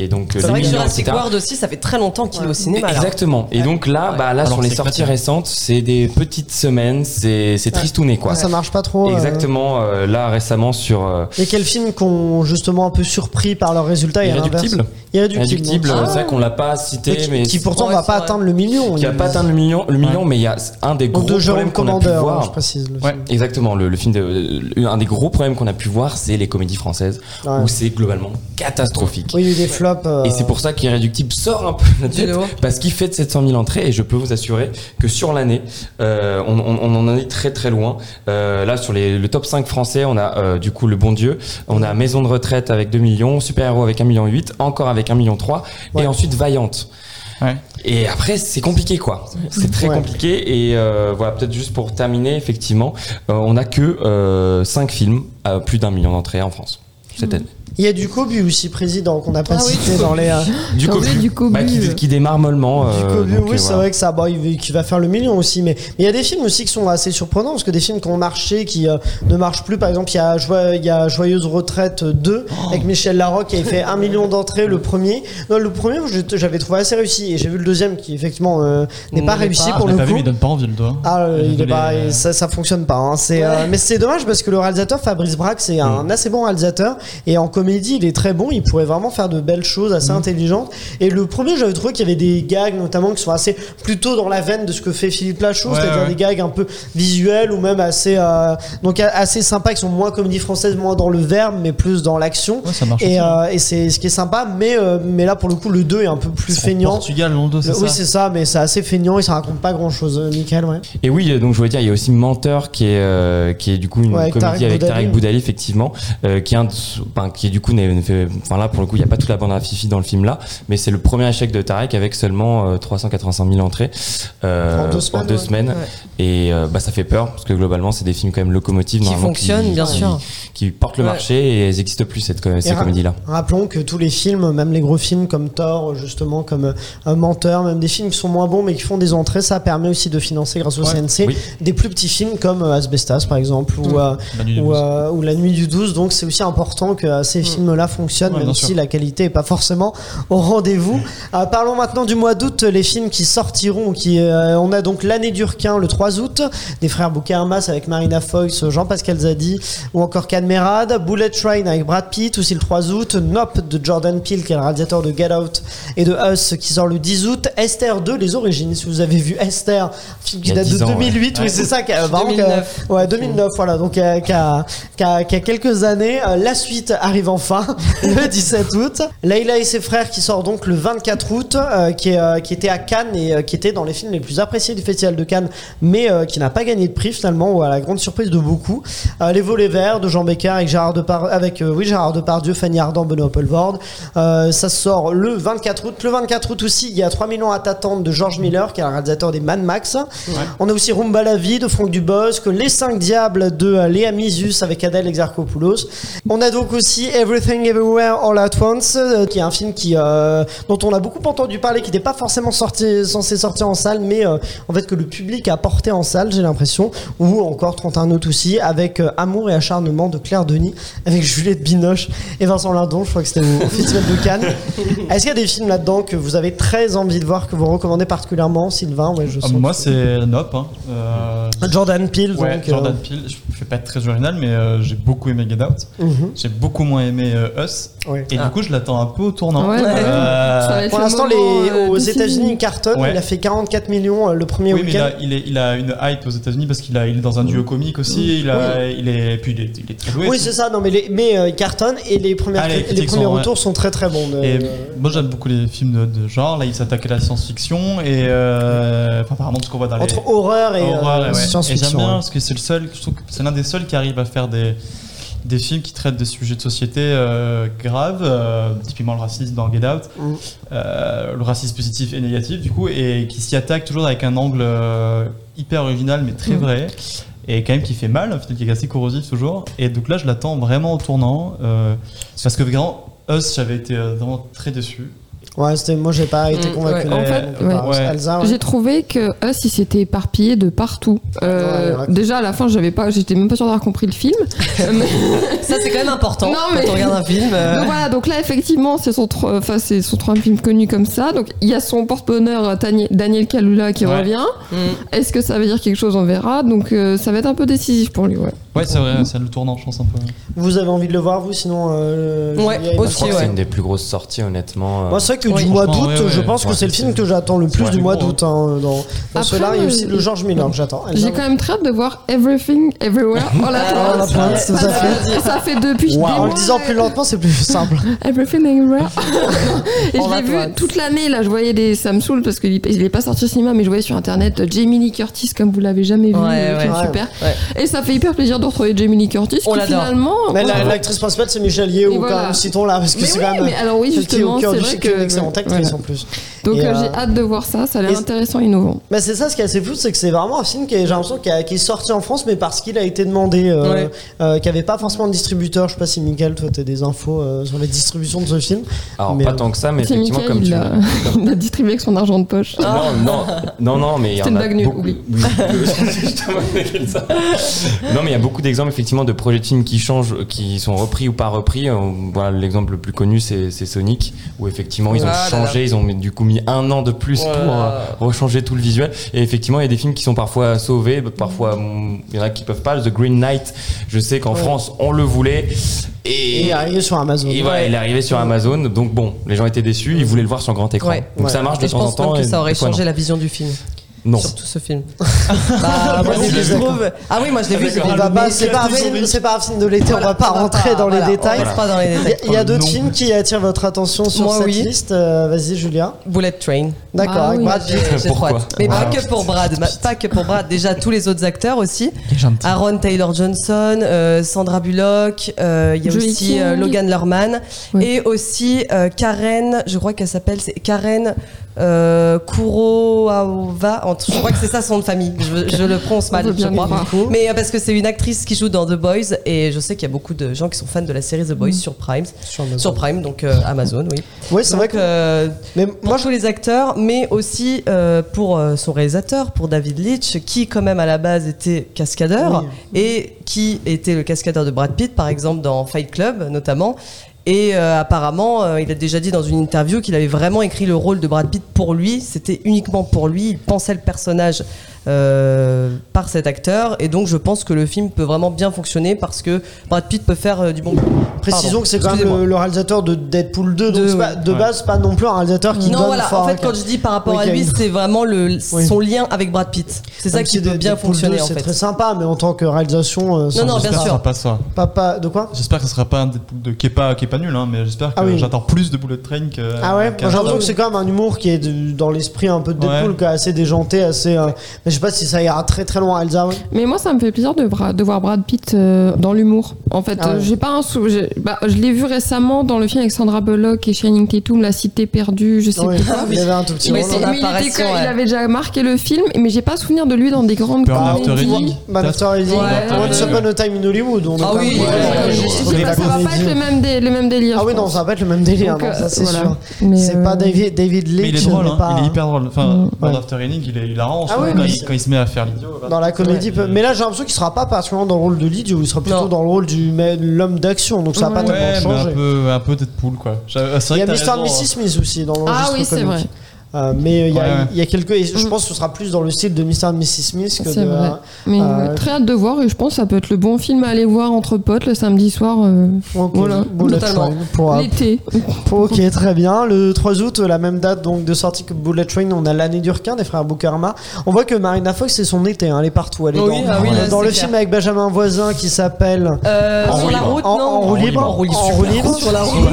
donc C'est vrai que Jurassic. World aussi, ça fait très longtemps qu'il est au cinéma. Exactement. Et donc là, bah là Alors sur les sorties récentes, c'est des petites semaines, c'est tristouné quoi. Ça marche pas trop. euh. Exactement. euh, là récemment sur euh, Et quels films qu'on justement un peu surpris par leurs résultats Irréductible. Irréductible. C'est vrai qu'on l'a pas cité, qui, mais qui pourtant Ouais, va pas atteindre le million. qui a pas atteint le million, le million, mais il y a un des gros problèmes qu'on a pu voir. je précise. le Ouais. film. Exactement, le, film un des gros problèmes qu'on a pu voir, c'est les comédies françaises, où c'est globalement catastrophique. Oui, il y a eu des flops. Et c'est pour ça qu'Irréductible sort un peu de la tête. Parce bah, ce qui fait de 700 000 entrées, et je peux vous assurer que sur l'année, euh, on, on- on en est très très loin. Euh, là, sur les, le top 5 français, on a euh, du coup Le Bon Dieu, on a Maison de retraite avec 2 millions, Super Héros avec 1 million 8, encore avec 1 million 3, Ouais. et ensuite Vaillante. Ouais. Et après, c'est compliqué, quoi. C'est très Ouais. compliqué. Et euh, voilà, peut-être juste pour terminer, effectivement, euh, on a que 5 films à plus d'un million d'entrées en France cette année. Il y a du Cobu aussi, président, qu'on n'a pas Ah oui, cité du dans les. euh, Du oublié du Cobu. bah, qui, qui démarre mollement. Du euh, Cobu, donc, oui, euh, c'est voilà. vrai que ça, bon, il, va- qui va faire le million aussi, mais il y a des films aussi qui sont assez surprenants parce que des films qui ont marché, qui euh, ne marchent plus. Par exemple, il y a, Joie- il y a Joyeuse Retraite 2 Oh. avec Michel Larocque qui avait fait un million d'entrées le premier. Non, le premier, j'avais trouvé assez réussi et j'ai vu le deuxième qui effectivement euh, n'est pas réussi pas. pour Je le pas coup. vu, mais il donne pas envie le doigt. Ah, euh, il est pas, euh, ça, ça fonctionne pas. hein. C'est, euh, mais c'est dommage parce que le réalisateur Fabrice Braque, c'est un assez bon réalisateur et en comédie, il est très bon. Il pourrait vraiment faire de belles choses assez intelligentes. Et le premier, j'avais trouvé qu'il y avait des gags notamment qui sont assez plutôt dans la veine de ce que fait Philippe Lachaud, Ouais, c'est-à-dire ouais. des gags un peu visuels ou même assez, euh, donc assez sympas qui sont moins comédie française, moins dans le verbe, mais plus dans l'action. Ouais. Et, euh, et c'est ce qui est sympa, mais, euh, mais là pour le coup, le 2 est un peu plus feignant. Portugal, Londo, c'est ça oui, c'est ça, mais c'est assez feignant et ça raconte pas grand chose, Michael, ouais. Et oui, euh, donc je voulais dire, il y a aussi Menteur qui est euh, qui est du coup une comédie Tarek avec Boudali. Tarek Boudali effectivement, euh, qui est un, enfin, qui du coup n'est- ne fait, enfin là pour le coup il y a pas toute la bande à Fifi dans le film là, mais c'est le premier échec de Tarek avec seulement euh, 385 000 entrées euh, En deux semaines, ouais. semaines. Ouais. et euh, bah ça fait peur parce que globalement c'est des films quand même locomotives Qui fonctionnent, bien qui- sûr. qui portent le Ouais. marché et elles n'existent plus cette, ces comédies là. Rappelons que tous les films, même les gros films comme Thor, justement, comme euh, Un Menteur, même des films qui sont moins bons mais qui font des entrées, ça permet aussi de financer grâce au Ouais. CNC Oui. des plus petits films comme euh, Asbestas par exemple ou, euh, La nuit du ou, euh, La Nuit du 12. Donc c'est aussi important que euh, ces films-là fonctionnent, Ouais, même si la qualité est pas forcément au rendez-vous. Euh, parlons maintenant du mois d'août, les films qui sortiront. Qui, euh, on a donc L'année du requin le 3 août, des frères Bouquet Armas avec Marina Foïs, Jean-Pascal Zadi ou encore Cadmerade, Bullet Train avec Brad Pitt aussi le 3 août, Nope de Jordan Peele qui est le réalisateur de Get Out et de Us qui sort le 10 août, Esther 2 les origines si vous avez vu Esther, un film qui date de 10 ans, ouais. 2008, oui c'est ça qui a, vraiment, qui a- 2009. ouais 2009 voilà donc euh, qui a, qui a- qui a quelques années, la suite arrive enfin le 17 août, Leila et ses frères qui sort donc le 24 août, euh, qui, est, euh, qui était à Cannes et euh, qui était dans les films les plus appréciés du festival de Cannes, mais qui n'a pas gagné de prix finalement, ou à la grande surprise de beaucoup. Les volets verts de Jean Becker avec Gérard Depardieu, avec oui Gérard Depardieu, Fanny Ardant, Benoît. Euh, ça sort le 24 août. Le 24 août aussi, il y a 3 millions à t'attendre de George Miller, qui est le réalisateur des Mad Max. On a aussi Rumba la vie de Franck Dubosc, Les 5 diables de Léa Misus avec Adèle Exarchopoulos. On a donc aussi Everything Everywhere All at Once, euh, qui est un film qui, euh, dont on a beaucoup entendu parler, qui n'était pas forcément sorti, censé sortir en salle, mais euh, en fait que le public a porté en salle, j'ai l'impression. Ou encore 31 août aussi, avec euh, Amour et acharnement de Claire Denis, avec Juliette Binoche et Vincent Lindon, je crois que c'était au, Festival de Cannes. Est-ce qu'il y a des films là-dedans que vous avez très envie de voir, que vous recommandez particulièrement, Sylvain? Ouais, je Ah, moi, c'est Nope. hein. Euh, Jordan Peele, ouais, donc. euh, Jordan Peele. Je vais pas être très original, mais euh, j'ai beaucoup aimé Get Out. mhm, J'ai beaucoup moins aimé euh, Us. ouais. Et Ah. du coup, je l'attends un peu au tournant. Ouais, Euh, Pour l'instant, les- euh, aux. États-Unis, il cartonne. Ouais. Il a fait 44 millions euh, le premier oui, mais week-end. il, est, il a une hype aux États-Unis parce qu'il a, il est dans un duo comique aussi. Il a, il est, puis il est, il est très doué. Oui, c'est ça. Non, mais, les, mais euh, il cartonne et les, premières, Ah, les premiers sont, ouais. retours sont très très bons. de- Et de- moi, j'aime beaucoup les films de, de genre. Là, il s'attaque à la science-fiction et euh, enfin, apparemment, ce qu'on voit dans les entre horreur et, j'aime science-fiction. bien parce que c'est le seul. Je trouve que c'est l'un des seuls qui arrive à faire des des films qui traitent des sujets de société euh, graves, euh, typiquement le racisme dans Get Out, Mm. euh, le racisme positif et négatif du coup, et qui s'y attaque toujours avec un angle hyper original mais très Mm. vrai, et quand même qui fait mal, un film qui est assez corrosif toujours. Et donc là, je l'attends vraiment au tournant, parce que vraiment, Us, j'avais été vraiment très déçu. Ouais, c'était, moi j'ai pas été Mm, convaincu. ouais. En fait, ouais. J'ai trouvé que Us, il s'était éparpillé de partout. Euh. Déjà, à la fin, j'avais pas, j'étais même pas sûre d'avoir compris le film. Mais- Ça, c'est quand même important Non, mais- quand on regarde un film. euh, Donc voilà, donc là, effectivement, c'est son, tro- enfin, c'est son troisième film connu comme ça. Donc il y a son porte-bonheur, euh, Daniel Kalula, qui Ouais. revient. mm. Est-ce que ça veut dire quelque chose? On verra. Donc euh, ça va être un peu décisif pour lui, ouais. Ouais, c'est vrai, c'est le tournant, je pense un peu. Vous avez envie de le voir, vous Sinon, euh, Ouais, Julia aussi, Je crois que ouais. c'est une des plus grosses sorties, honnêtement. euh. Moi, c'est vrai que Oui. du mois d'août, ouais, je ouais. pense que c'est le film que j'attends le plus du mois d'août. hein, dans dans Après, ceux-là, il y a aussi le George Miller que j'attends. J'ai quand même très hâte de voir Everything Everywhere Ah, la once. pointe, tout à fait. Ça fait depuis des. En mois, le disant plus lentement, c'est plus simple. Everything Everywhere. et je l'ai vu toute l'année, là, je voyais des. Ça me saoule parce qu'il il est pas sorti au cinéma, mais je voyais sur internet euh, Jamie Lee Curtis comme vous l'avez jamais vu. Ouais, le film ouais. super. Ouais. Et ça fait hyper plaisir de retrouver Jamie Lee Curtis On qui finalement. Mais la- Ouais. l'actrice principale, c'est Michel Yeo, Et quand voilà. même, citons là, parce que Mais c'est oui, quand même. mais alors oui, justement, c'est vrai que- qui est une excellente actrice voilà. en plus. Donc euh, euh, j'ai hâte de voir ça, ça a l'air intéressant et innovant. Bah c'est ça, ce qui est assez fou, c'est que c'est vraiment un film qui est, j'ai l'impression qui, a- qui est sorti en France, mais parce qu'il a été demandé, euh, Ouais. euh, qui avait pas forcément de distributeur. Je sais pas si Miguel, toi, t'as des infos euh, sur les distributions de ce film. Alors, mais, pas euh, tant que ça, mais effectivement, Michael, comme tu il l'a il l'a distribué avec son argent de poche. Non, non, non, non, mais il y en a nulle, beaucoup. oublie. Oui, justement, c'est ça. non, mais il y a beaucoup d'exemples effectivement de projets de films qui changent, qui sont repris ou pas repris. Euh, Voilà, l'exemple le plus connu, c'est Sonic, où effectivement ils ont Ah là là. changé, ils ont mis- du coup mis un an de plus pour euh, rechanger tout le visuel. Et effectivement, il y a des films qui sont parfois sauvés, parfois mm, il y en a qui peuvent pas. The Green Knight, je sais qu'en France on le voulait Et il est arrivé sur Amazon. et voilà, il est arrivé sur Amazon, donc bon, les gens étaient déçus, ils voulaient le voir sur grand écran. Ouais. Donc Ouais. ça marche de Et je temps en pense temps. même que et ça aurait changé non. la vision du film. Non. Surtout ce film. bah, moi, oui, je je le trouve. Ah oui, moi je l'ai vu. Pas- C'est pas, un film- c'est pas un film de l'été, on va pas rentrer dans les Voilà, détails. Pas dans les Il y a- détails. il y a, d'autres films qui attirent votre attention sur Moi, cette oui. liste. Euh, Vas-y, Julia. Bullet Train. D'accord, Ah avec oui. Brad Pitt. Mais pas que pour Brad, pas que pour Brad. Déjà tous les autres acteurs aussi. Aaron Taylor Johnson, euh, Sandra Bullock, euh, il y a aussi Logan Lerman et aussi Karen, je crois qu'elle s'appelle Karen euh, Kurosawa. entre- Je crois que c'est ça son nom de famille. Je, je le prononce mal, je crois. Mais euh, parce que c'est une actrice qui joue dans The Boys et je sais qu'il y a beaucoup de gens qui sont fans de la série The Boys sur Prime, Sur Prime donc euh, Amazon, oui. Oui, c'est vrai que. euh, Mais moi, je tous les acteurs, mais aussi euh, pour euh, son réalisateur, pour David Leitch, qui quand même à la base était cascadeur Oui. et qui était le cascadeur de Brad Pitt, par exemple dans Fight Club notamment. Et euh, apparemment, euh, il a déjà dit dans une interview qu'il avait vraiment écrit le rôle de Brad Pitt pour lui. C'était uniquement pour lui. Il pensait le personnage euh, par cet acteur. Et donc, je pense que le film peut vraiment bien fonctionner parce que Brad Pitt peut faire euh, du bon. précisons Pardon, que c'est quand même le, le réalisateur de Deadpool 2, donc Deux, c'est pas- oui. de Ouais. base, pas non plus un réalisateur qui Non, donne voilà. fort En fait, quand je dis par rapport Oui, à lui, une- c'est vraiment le, Oui. son lien avec Brad Pitt. C'est ça qui peut bien Deadpool fonctionner 2, en C'est fait. très sympa, mais en tant que réalisation, euh, ça- Non, non, bien que sûr. sera pas ça. pas, pas de quoi? J'espère que ce sera pas un Deadpool 2 qui est pas, qui est pas nul, hein, mais j'espère que Ah oui. j'attends plus de Bullet Train que. Ah ouais, j'ai l'impression que c'est quand même un humour qui est de- dans l'esprit un peu de Deadpool, Ouais. qui est assez déjanté, assez. Euh, sais pas si ça ira très très loin, Elsa. oui. Mais moi, ça me fait plaisir de, bra- de voir Brad Pitt euh, dans l'humour. En fait, Ah ouais. euh, j'ai pas un sou. Bah, je l'ai vu récemment dans le film avec Sandra Bullock et Channing Tatum, La Cité perdue, je sais Ouais, plus quoi. il y avait un tout petit Mais Mais il, était ouais. il avait déjà marqué le film, mais j'ai pas souvenir de lui dans des grandes comédies. Reading. Man After Reading. Once Upon a Time in Hollywood. On Ah oui, ça va pas être le même, délire. Ah oui, non, ça va pas être le même délire, euh, ça c'est sûr. C'est euh, pas David, David Leitch. Mais il est drôle, hein, il est hyper drôle. Enfin, Mm. Burn Ouais. After Reading, il est hilarant. Ah oui, il, quand il se met à faire l'idiot. Dans la comédie, Ouais, mais là j'ai l'impression qu'il sera pas particulièrement dans le rôle de l'idiot, il sera plutôt Non. dans le rôle du l'homme d'action, donc ça va pas Ouais, tellement mais changer. un peu, un peu Deadpool quoi. C'est vrai Il y a Mr. raison, Mrs. Smith aussi dans le Ah oui, c'est vrai. Euh, mais il y, a- Ouais, ouais. il y a quelques. et je Mm. pense que ce sera plus dans le style de Mr. et Mrs. Smith que de. vrai. Mais Euh, ouais, très hâte de voir et je pense que ça peut être le bon film à aller voir entre potes le samedi soir euh, Ok, Voilà, Bullet totalement. Train pour, euh, l'été. pour- ok, très bien. Le 3 août, la même date donc de sortie que Bullet Train, on a l'année du requin des frères Boukarma. On voit que Marina Fox c'est son été, hein, elle est partout. Elle est Oui, dans, ah oui, là, dans c'est le clair. film avec Benjamin Voisin qui s'appelle Euh, En sur roue la libre. route, en, non en roue libre, En roue libre. roue libre, Sur la route.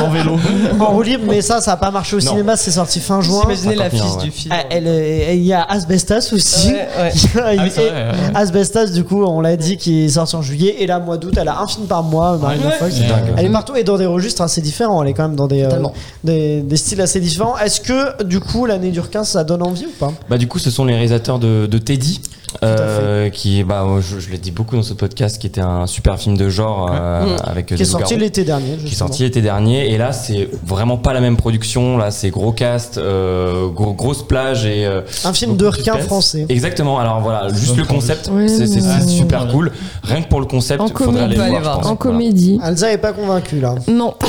En vélo. en roue libre, mais ça, ça a pas marché au Non. cinéma, c'est sorti fin juin. J'imaginais 50 l'affiche 000, ouais. du film. Ah, elle est- Il y a Asbestas aussi. Ouais, ouais. Ah oui, c'est vrai. ouais. Asbestas, du coup, on l'a dit, qui est sorti en juillet. Et là, mois d'août, elle a un film par mois. Fox. Elle est partout et dans des registres assez différents. Elle est quand même dans des, euh, Totalement. des, des styles assez différents. Est-ce que, du coup, l'année du requin, ça donne envie ou pas? Bah du coup, ce sont les réalisateurs de, de Teddy, euh, qui, bah, je, je l'ai dit beaucoup dans ce podcast, qui était un super film de genre euh, Mm. avec Qui est sorti l'été dernier. qui est justement. sorti l'été dernier et là c'est vraiment pas la même production là c'est gros cast euh, gros, grosse plage et euh, Un film de requin français. exactement alors voilà juste le concept c'est ouais. super Ouais. cool rien que pour le concept En faudrait comédie, aller voir. En Voilà. comédie. Elsa est pas convaincue là. Non.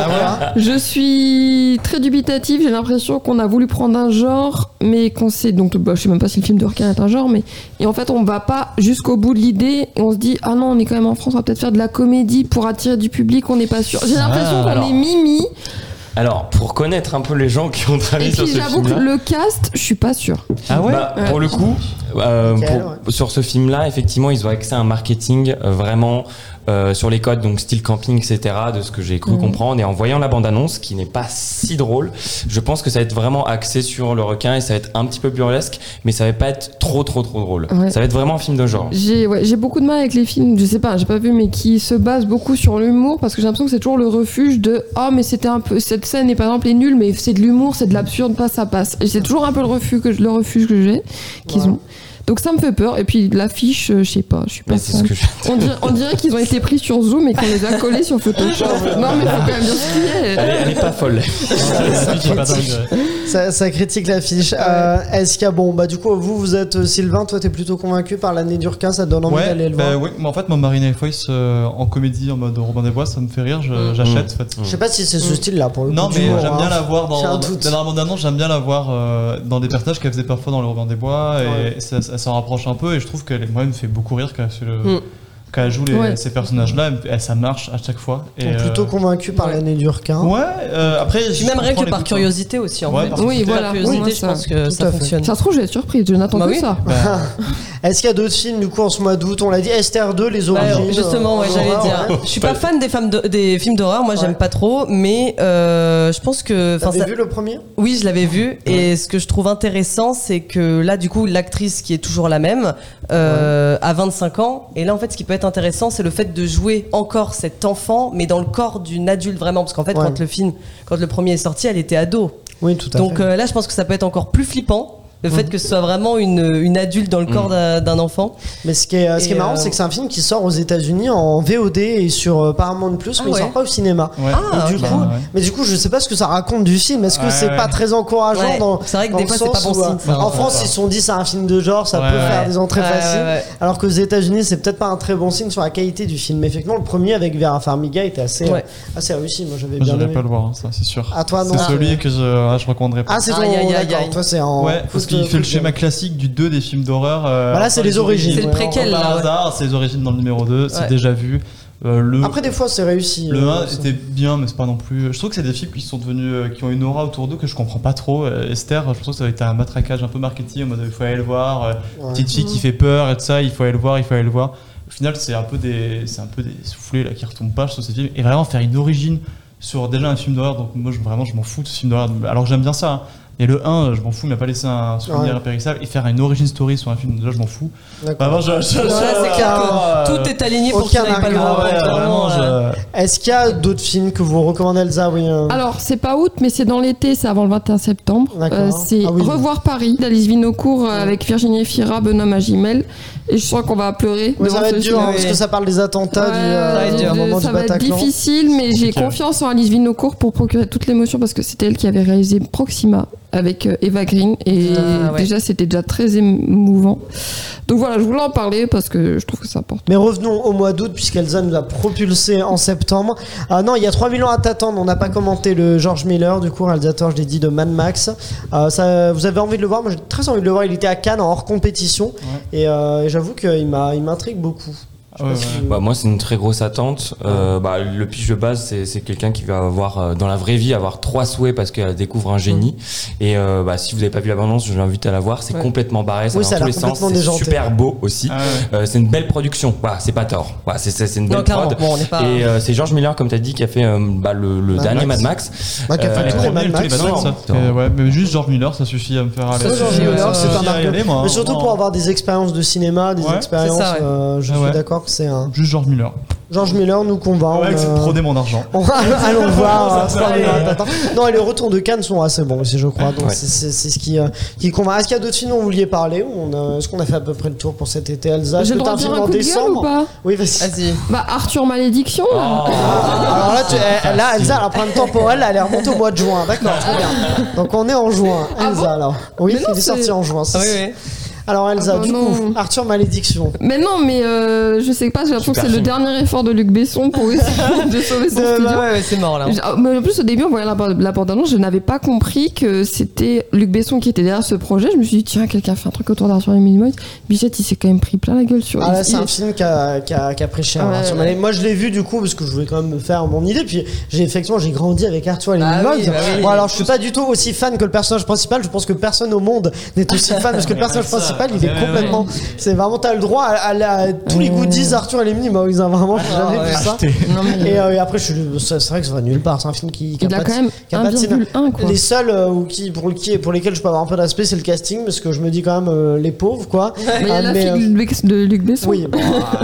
Ah, voilà. Je suis très dubitative. J'ai l'impression qu'on a voulu prendre un genre, mais qu'on sait. Donc, bah, je sais même pas si le film de requin est un genre, mais et en fait on va pas jusqu'au bout de l'idée et on se dit ah non on est quand même en France, on va peut-être faire de la comédie pour attirer du public, on n'est pas sûr. J'ai l'impression qu'on alors. est mimi. Alors, pour connaître un peu les gens qui ont travaillé Et sur ce j'avoue que le cast, je suis pas sûre. Ah ouais Pour le coup, euh, pour- sur ce film-là, effectivement, ils ont accès à un marketing euh, vraiment euh, sur les codes, donc style camping, etc., de ce que j'ai cru Mhm. comprendre. Et en voyant la bande-annonce, qui n'est pas si drôle, je pense que ça va être vraiment axé sur le requin et ça va être un petit peu burlesque, mais ça va pas être trop, trop, trop drôle. Ouais. Ça va être vraiment un film de genre. J'ai ouais, beaucoup de mal avec les films, je sais pas, j'ai pas vu, mais qui se basent beaucoup sur l'humour parce que j'ai l'impression que c'est toujours le refuge de oh mais c'était un peu cette scène est par exemple est nulle mais c'est de l'humour, c'est de l'absurde, pas ça passe. Et c'est toujours un peu le refuge que le refuge que j'ai qu'ils ont. Donc ça me fait peur et puis l'affiche, euh, je sais pas, je suis pas. Mais c'est ce fan. que je On dirait, on dirait qu'ils ont été pris sur Zoom et qu'on les a collés sur Photoshop. non mais faut quand même dire ce qu'il est. Elle, est- elle est pas folle. Ça, ça critique l'affiche. Euh, Est-ce qu'il y a bon bah du coup vous vous êtes euh, Sylvain, toi t'es plutôt convaincu par l'année du requin, ça te donne envie Ouais, d'aller le bah voir. oui, mais en fait, moi, Marina Foïs euh, en comédie, en mode Robin des Bois, ça me fait rire, je- Mm. j'achète. En fait. Je sais pas si c'est ce style-là pour le Non, coup. mais d'humour, j'aime hein. bien la voir J'ai un dans, doute. bande-annonce, j'aime bien la voir euh, dans des personnages qu'elle faisait parfois dans le Robin des Bois, et Ouais. ça, ça s'en rapproche un peu, et je trouve qu'elle moi, elle me fait beaucoup rire quand elle, fait le- Mm. Quand elle joue les- Ouais. ces personnages-là, ça marche à chaque fois. Et, Donc, plutôt euh, convaincu par ouais. l'année du requin. Ouais, euh, après. Je même rien que par curiosité aussi en Ouais, fait. Oui, voilà. Par curiosité, je pense que tout ça à fonctionne. Ça se trouve, je vais être surprise, je n'attends Bah que oui. ça. Bah, Est-ce qu'il y a d'autres films du coup en ce mois d'août? On l'a dit Esther 2, les Ouais, origines. justement, ouais, euh, j'allais dire. ouais. Je suis pas fan des, femmes de- des films d'horreur, moi j'aime Ouais. pas trop, mais euh, je pense que. enfin, T'avais ça- vu le premier? Oui, je l'avais vu. Et ce que je trouve intéressant, c'est que là, du coup, l'actrice qui est toujours la même euh, a 25 ans. Et là, en fait, ce qui peut être intéressant, c'est le fait de jouer encore cet enfant, mais dans le corps d'une adulte vraiment. Parce qu'en fait, Ouais. quand le film, quand le premier est sorti, elle était ado. Oui, tout à Donc fait. euh, là, je pense que ça peut être encore plus flippant. Le fait que ce soit vraiment une, une adulte dans le corps Mhm. d'un- enfant. Mais ce qui est, ce qui est marrant, euh, c'est que c'est un film qui sort aux États-Unis en VOD et sur euh, Paramount Plus, Ah mais il sort pas au cinéma. ouais. Ah, Et du ok. coup, ouais. mais du coup, je sais pas ce que ça raconte du film. Est-ce que Ouais, c'est ouais. pas très encourageant Ouais. dans C'est vrai que dans des fois, c'est pas bon euh, signe. En France, ils se sont dit c'est un film de genre, ça Ouais, peut ouais. faire des entrées Ouais, faciles. ouais, ouais. Alors qu'aux États-Unis, c'est peut-être pas un très bon signe sur la qualité du film. Mais effectivement, le premier avec Vera Farmiga était assez, Ouais. assez réussi. Moi, j'avais bien aimé. pas le voir, ça c'est sûr. Ah, toi, non. C'est Ah, celui que je, ah, je recommanderais pas. Ah, c'est ton. Aïe, aïe, aïe, d'accord, aïe. Toi, c'est en. Qu'il fait le schéma classique du 2 des films d'horreur. euh, Voilà, c'est les origines. C'est le préquel, Par là, ouais. hasard, c'est les origines dans le numéro 2, c'est déjà vu. Euh, le Après, des fois, c'est réussi. le euh, 1 ça. était bien, mais c'est pas non plus. Je trouve que c'est des films qui sont devenus, euh, qui ont une aura autour d'eux que je comprends pas trop. Euh, Esther, je trouve que ça a été un matraquage un peu marketing, en mode il faut aller le voir. euh, Ouais. Petite fille qui fait peur et tout ça, il faut aller le voir, il faut aller le voir. Au final, c'est un peu des, c'est un peu des soufflets là qui retombent pas sur ces films. Et vraiment faire une origine sur déjà un film d'horreur, donc moi je, vraiment je m'en fous de ce film d'horreur. Alors que j'aime bien ça. hein. Et le 1, je m'en fous, il m'a pas laissé un souvenir Ouais. impérissable. Et faire une origin story sur un film, déjà je m'en fous. D'accord. Vraiment, je, Ouais, euh, tout est aligné pour qu'il pas le Est-ce qu'il y a d'autres films que vous recommandez, Elsa Oui. euh, Alors, c'est pas août, mais c'est dans l'été, c'est avant le 21 septembre. D'accord. Euh, c'est Ah oui. Revoir Paris d'Alice Vinocourt euh, avec Virginie Fira, Benoît Magimel. Et je sens qu'on va pleurer. Ouais, ça va être dur hein, parce que ça parle des attentats du, Ouais, euh, moment ça du va être difficile, mais j'ai confiance en Alice Vinocourt pour procurer toute l'émotion parce que c'était elle qui avait réalisé Proxima avec euh, Eva Green et Ah, ouais. déjà c'était déjà très émouvant. Donc voilà, je voulais en parler parce que je trouve que ça apporte. Mais revenons au mois d'août, puisqu'Elsa nous a propulsé en septembre. Ah non, il y a 3000 ans à t'attendre. On n'a pas commenté le George Miller, du coup, réalisateur, je l'ai dit, de Mad Max. Euh, ça, vous avez envie de le voir? Moi, j'ai très envie de le voir. Il était à Cannes en hors compétition. Et, euh, et j'avoue qu'il m'intrigue beaucoup. Ouais, pas Bah, moi, c'est une très grosse attente. Euh, bah, le pitch de base, c'est, c'est quelqu'un qui va avoir, euh, dans la vraie vie, avoir trois souhaits parce qu'elle découvre un génie. Et euh, bah, si vous n'avez pas vu l'abondance, je l'invite à la voir. C'est Ouais. complètement barré, ça Oui, va dans tous les sens. C'est déjanté. super beau aussi. Ah ouais. Euh, c'est une belle production. Voilà, c'est pas tort. Voilà, c'est, c'est, c'est une belle prod. Bon, pas. Et euh, c'est George Miller, comme tu as dit, qui a fait euh, bah, le, le Mad dernier Max. Mad Max. Bah, qui a fait Euh, tous les Premier, Mad le Max. Mad Max, Non, ça. non. Et ouais, mais juste George Miller, ça suffit à me faire aller. Ça, George Miller, c'est aller, moi, Mais surtout pour avoir des expériences de cinéma, des expériences, euh, je Ah suis d'accord c'est un. Juste George Miller. George Miller nous convainc. Ouais, euh, prodé mon argent. On va, allons le voir. Ça euh. Non, et les retours de Cannes sont assez bons aussi, je crois. Donc Ouais. c'est- c'est c'est ce qui, euh, qui convainc. Est-ce qu'il y a d'autres films dont vous vouliez parler ou on a- Est-ce qu'on a fait à peu près le tour pour cet été, Elsa? J'ai le droit de dire un en coup de gueule ou décembre pas? Oui, vas-y. Vas-y. Bah Arthur Malédiction là. Alors là, tu, eh, là, Elsa, elle a un problème temporel, elle est remontée au mois de juin. D'accord, très bien. Donc on est en juin. Ah Elsa, bon alors. Oui, il est sorti en juin. Ah oui, oui. Alors Elsa, Ah bah du non. coup, Arthur Malédiction. Mais non, mais euh, je sais pas, j'ai l'impression que c'est le dernier effort de Luc Besson pour essayer de sauver son De- studio. Ouais, ouais, c'est mort là. Ah, Mais en plus, au début, en voyant la, bande- la bande-annonce, je n'avais pas compris que c'était Luc Besson qui était derrière ce projet. Je me suis dit, tiens, quelqu'un fait un truc autour d'Arthur et Minimoys. Bichette, il s'est quand même pris plein la gueule sur Ah là, c'est un il- film qui a, qui a- qui a pris cher. Ouais, Arthur. Moi, je l'ai vu du coup parce que je voulais quand même me faire mon idée. Puis, j'ai effectivement, j'ai grandi avec Arthur et les Ah oui, bah oui. Bon, alors, je suis pas du tout aussi fan que le personnage principal. Je pense que personne au monde n'est aussi fan parce que le personnage principal, il est Ouais, ouais, complètement. C'est vraiment, t'as le droit à, à à tous les goodies Arthur et les Minimoys. hein, Vraiment, j'ai jamais ouais. vu ça. Et, euh, et après, je c'est vrai que ça va nulle part. C'est un film qui, qui il a pas de- quand même qui a pas de cinéma. 1,1 quoi. Les seuls euh, ou qui, pour, qui, pour lesquels je peux avoir un peu d'aspect, c'est le casting, parce que je me dis quand même euh, les pauvres, quoi. Mais il y a Ah, la fille euh, de Luc- Besson. oui, bon,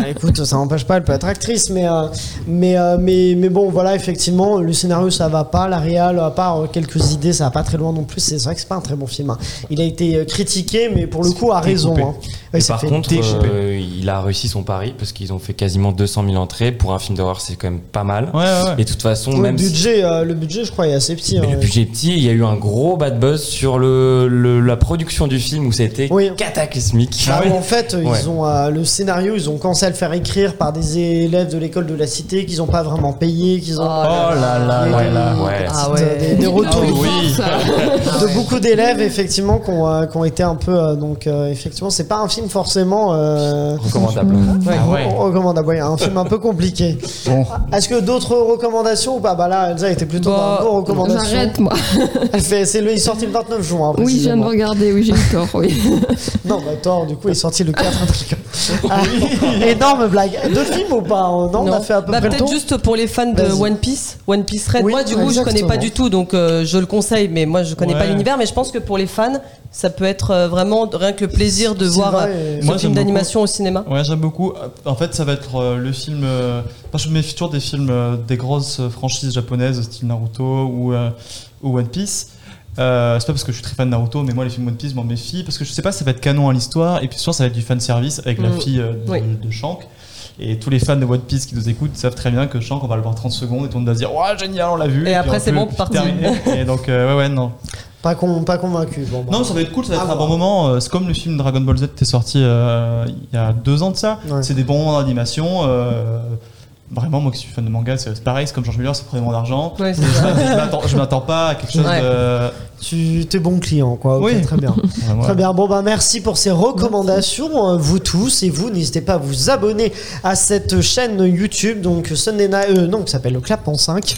écoute, ça n'empêche pas, elle peut être actrice, mais, euh, mais, euh, mais, mais bon, voilà, effectivement, le scénario ça va pas, la réal, à part quelques idées, ça va pas très loin non plus. C'est vrai que c'est pas un très bon film. hein. Il a été critiqué, mais pour le coup, a raison. Hein. Ouais, Et ça par fait contre, euh, il a réussi son pari parce qu'ils ont fait quasiment 200 000 entrées. Pour un film d'horreur, c'est quand même pas mal. Ouais, ouais, ouais. Et de toute façon, le, même si- budget, euh, le budget, je crois, est assez petit. mais hein. le budget est petit, il y a eu un gros bad buzz sur le, le- la production du film où c'était Oui. cataclysmique. Ah, en fait, Ouais. ils ont euh, le scénario, ils ont commencé à le faire écrire par des élèves de l'école de la cité qu'ils ont pas vraiment payé, qu'ils ont Oh Oh là là là des- là. Ouais. Ah des- ouais. des, des retours de beaucoup d'élèves effectivement qui ont, euh, qui ont été un peu euh, donc euh, effectivement c'est pas un film forcément euh, Recommandable. Ah ouais. re- recommandable ouais, un film un peu compliqué Bon. est-ce que d'autres recommandations ou pas? Bah là Elsa était plutôt Bah, dans vos recommandations J'arrête, moi. c'est le il est sorti le 29 juin hein, Oui, je viens de regarder, oui, j'ai eu tort, oui. non bah Thor du coup il est sorti le 4 un truc Ah, énorme blague deux films ou pas non, on a fait à peu Bah, peut-être juste pour les fans de. One Piece, One Piece Red. Oui, moi, du coup, je exactement. connais pas du tout, donc euh, je le conseille, mais moi, je connais Ouais. pas l'univers. Mais je pense que pour les fans, ça peut être euh, vraiment rien que le plaisir de voir vrai, euh, et- ce Moi, film d'animation au cinéma. Ouais, j'aime beaucoup. En fait, ça va être euh, le film. euh, moi, je me méfie toujours des films, euh, des grosses franchises japonaises, style Naruto ou, euh, ou One Piece. Euh, c'est pas parce que je suis très fan de Naruto, mais moi, les films One Piece, je m'en méfie parce que je sais pas ça va être canon à l'histoire et puis sûr, ça va être du fan service avec la Mm. fille euh, de, Oui. de Shank. Et tous les fans de One Piece qui nous écoutent savent très bien que Shank, on va le voir 30 secondes et tout le monde va se dire, ouais, génial, on l'a vu. Et après, c'est bon, parti. terminer. Et donc, euh, ouais, ouais, non. pas, con, pas convaincu bon, bah. Non, ça va être cool, ça va être Ah, un bon bon. moment. euh, C'est comme le film Dragon Ball Z qui est sorti euh, il y a deux ans de ça. Ouais. C'est des bons moments d'animation. euh, Vraiment, moi qui suis fan de manga, c'est pareil, c'est comme George Miller, c'est premier moment d'argent. Ouais, Je m'attends- je pas à quelque chose Ouais. de. Tu t'es bon client quoi Oui. très bien. Très bien, bon bah merci pour ces recommandations, euh, vous tous, et vous n'hésitez pas à vous abonner à cette chaîne YouTube, donc Sunday Night, euh, non, qui s'appelle le Clapement 5.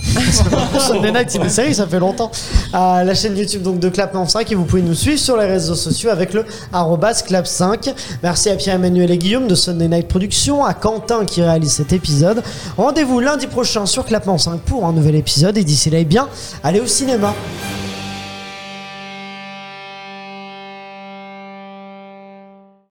Sunday Night, c'est une série, ça fait longtemps. À la chaîne YouTube donc de Clapement 5, et vous pouvez nous suivre sur les réseaux sociaux avec le arrobas clap5. Merci à Pierre-Emmanuel et Guillaume de Sunday Night Productions, à Quentin qui réalise cet épisode. Rendez-vous lundi prochain sur Clapement 5 pour un nouvel épisode, et d'ici là, eh bien, allez au cinéma.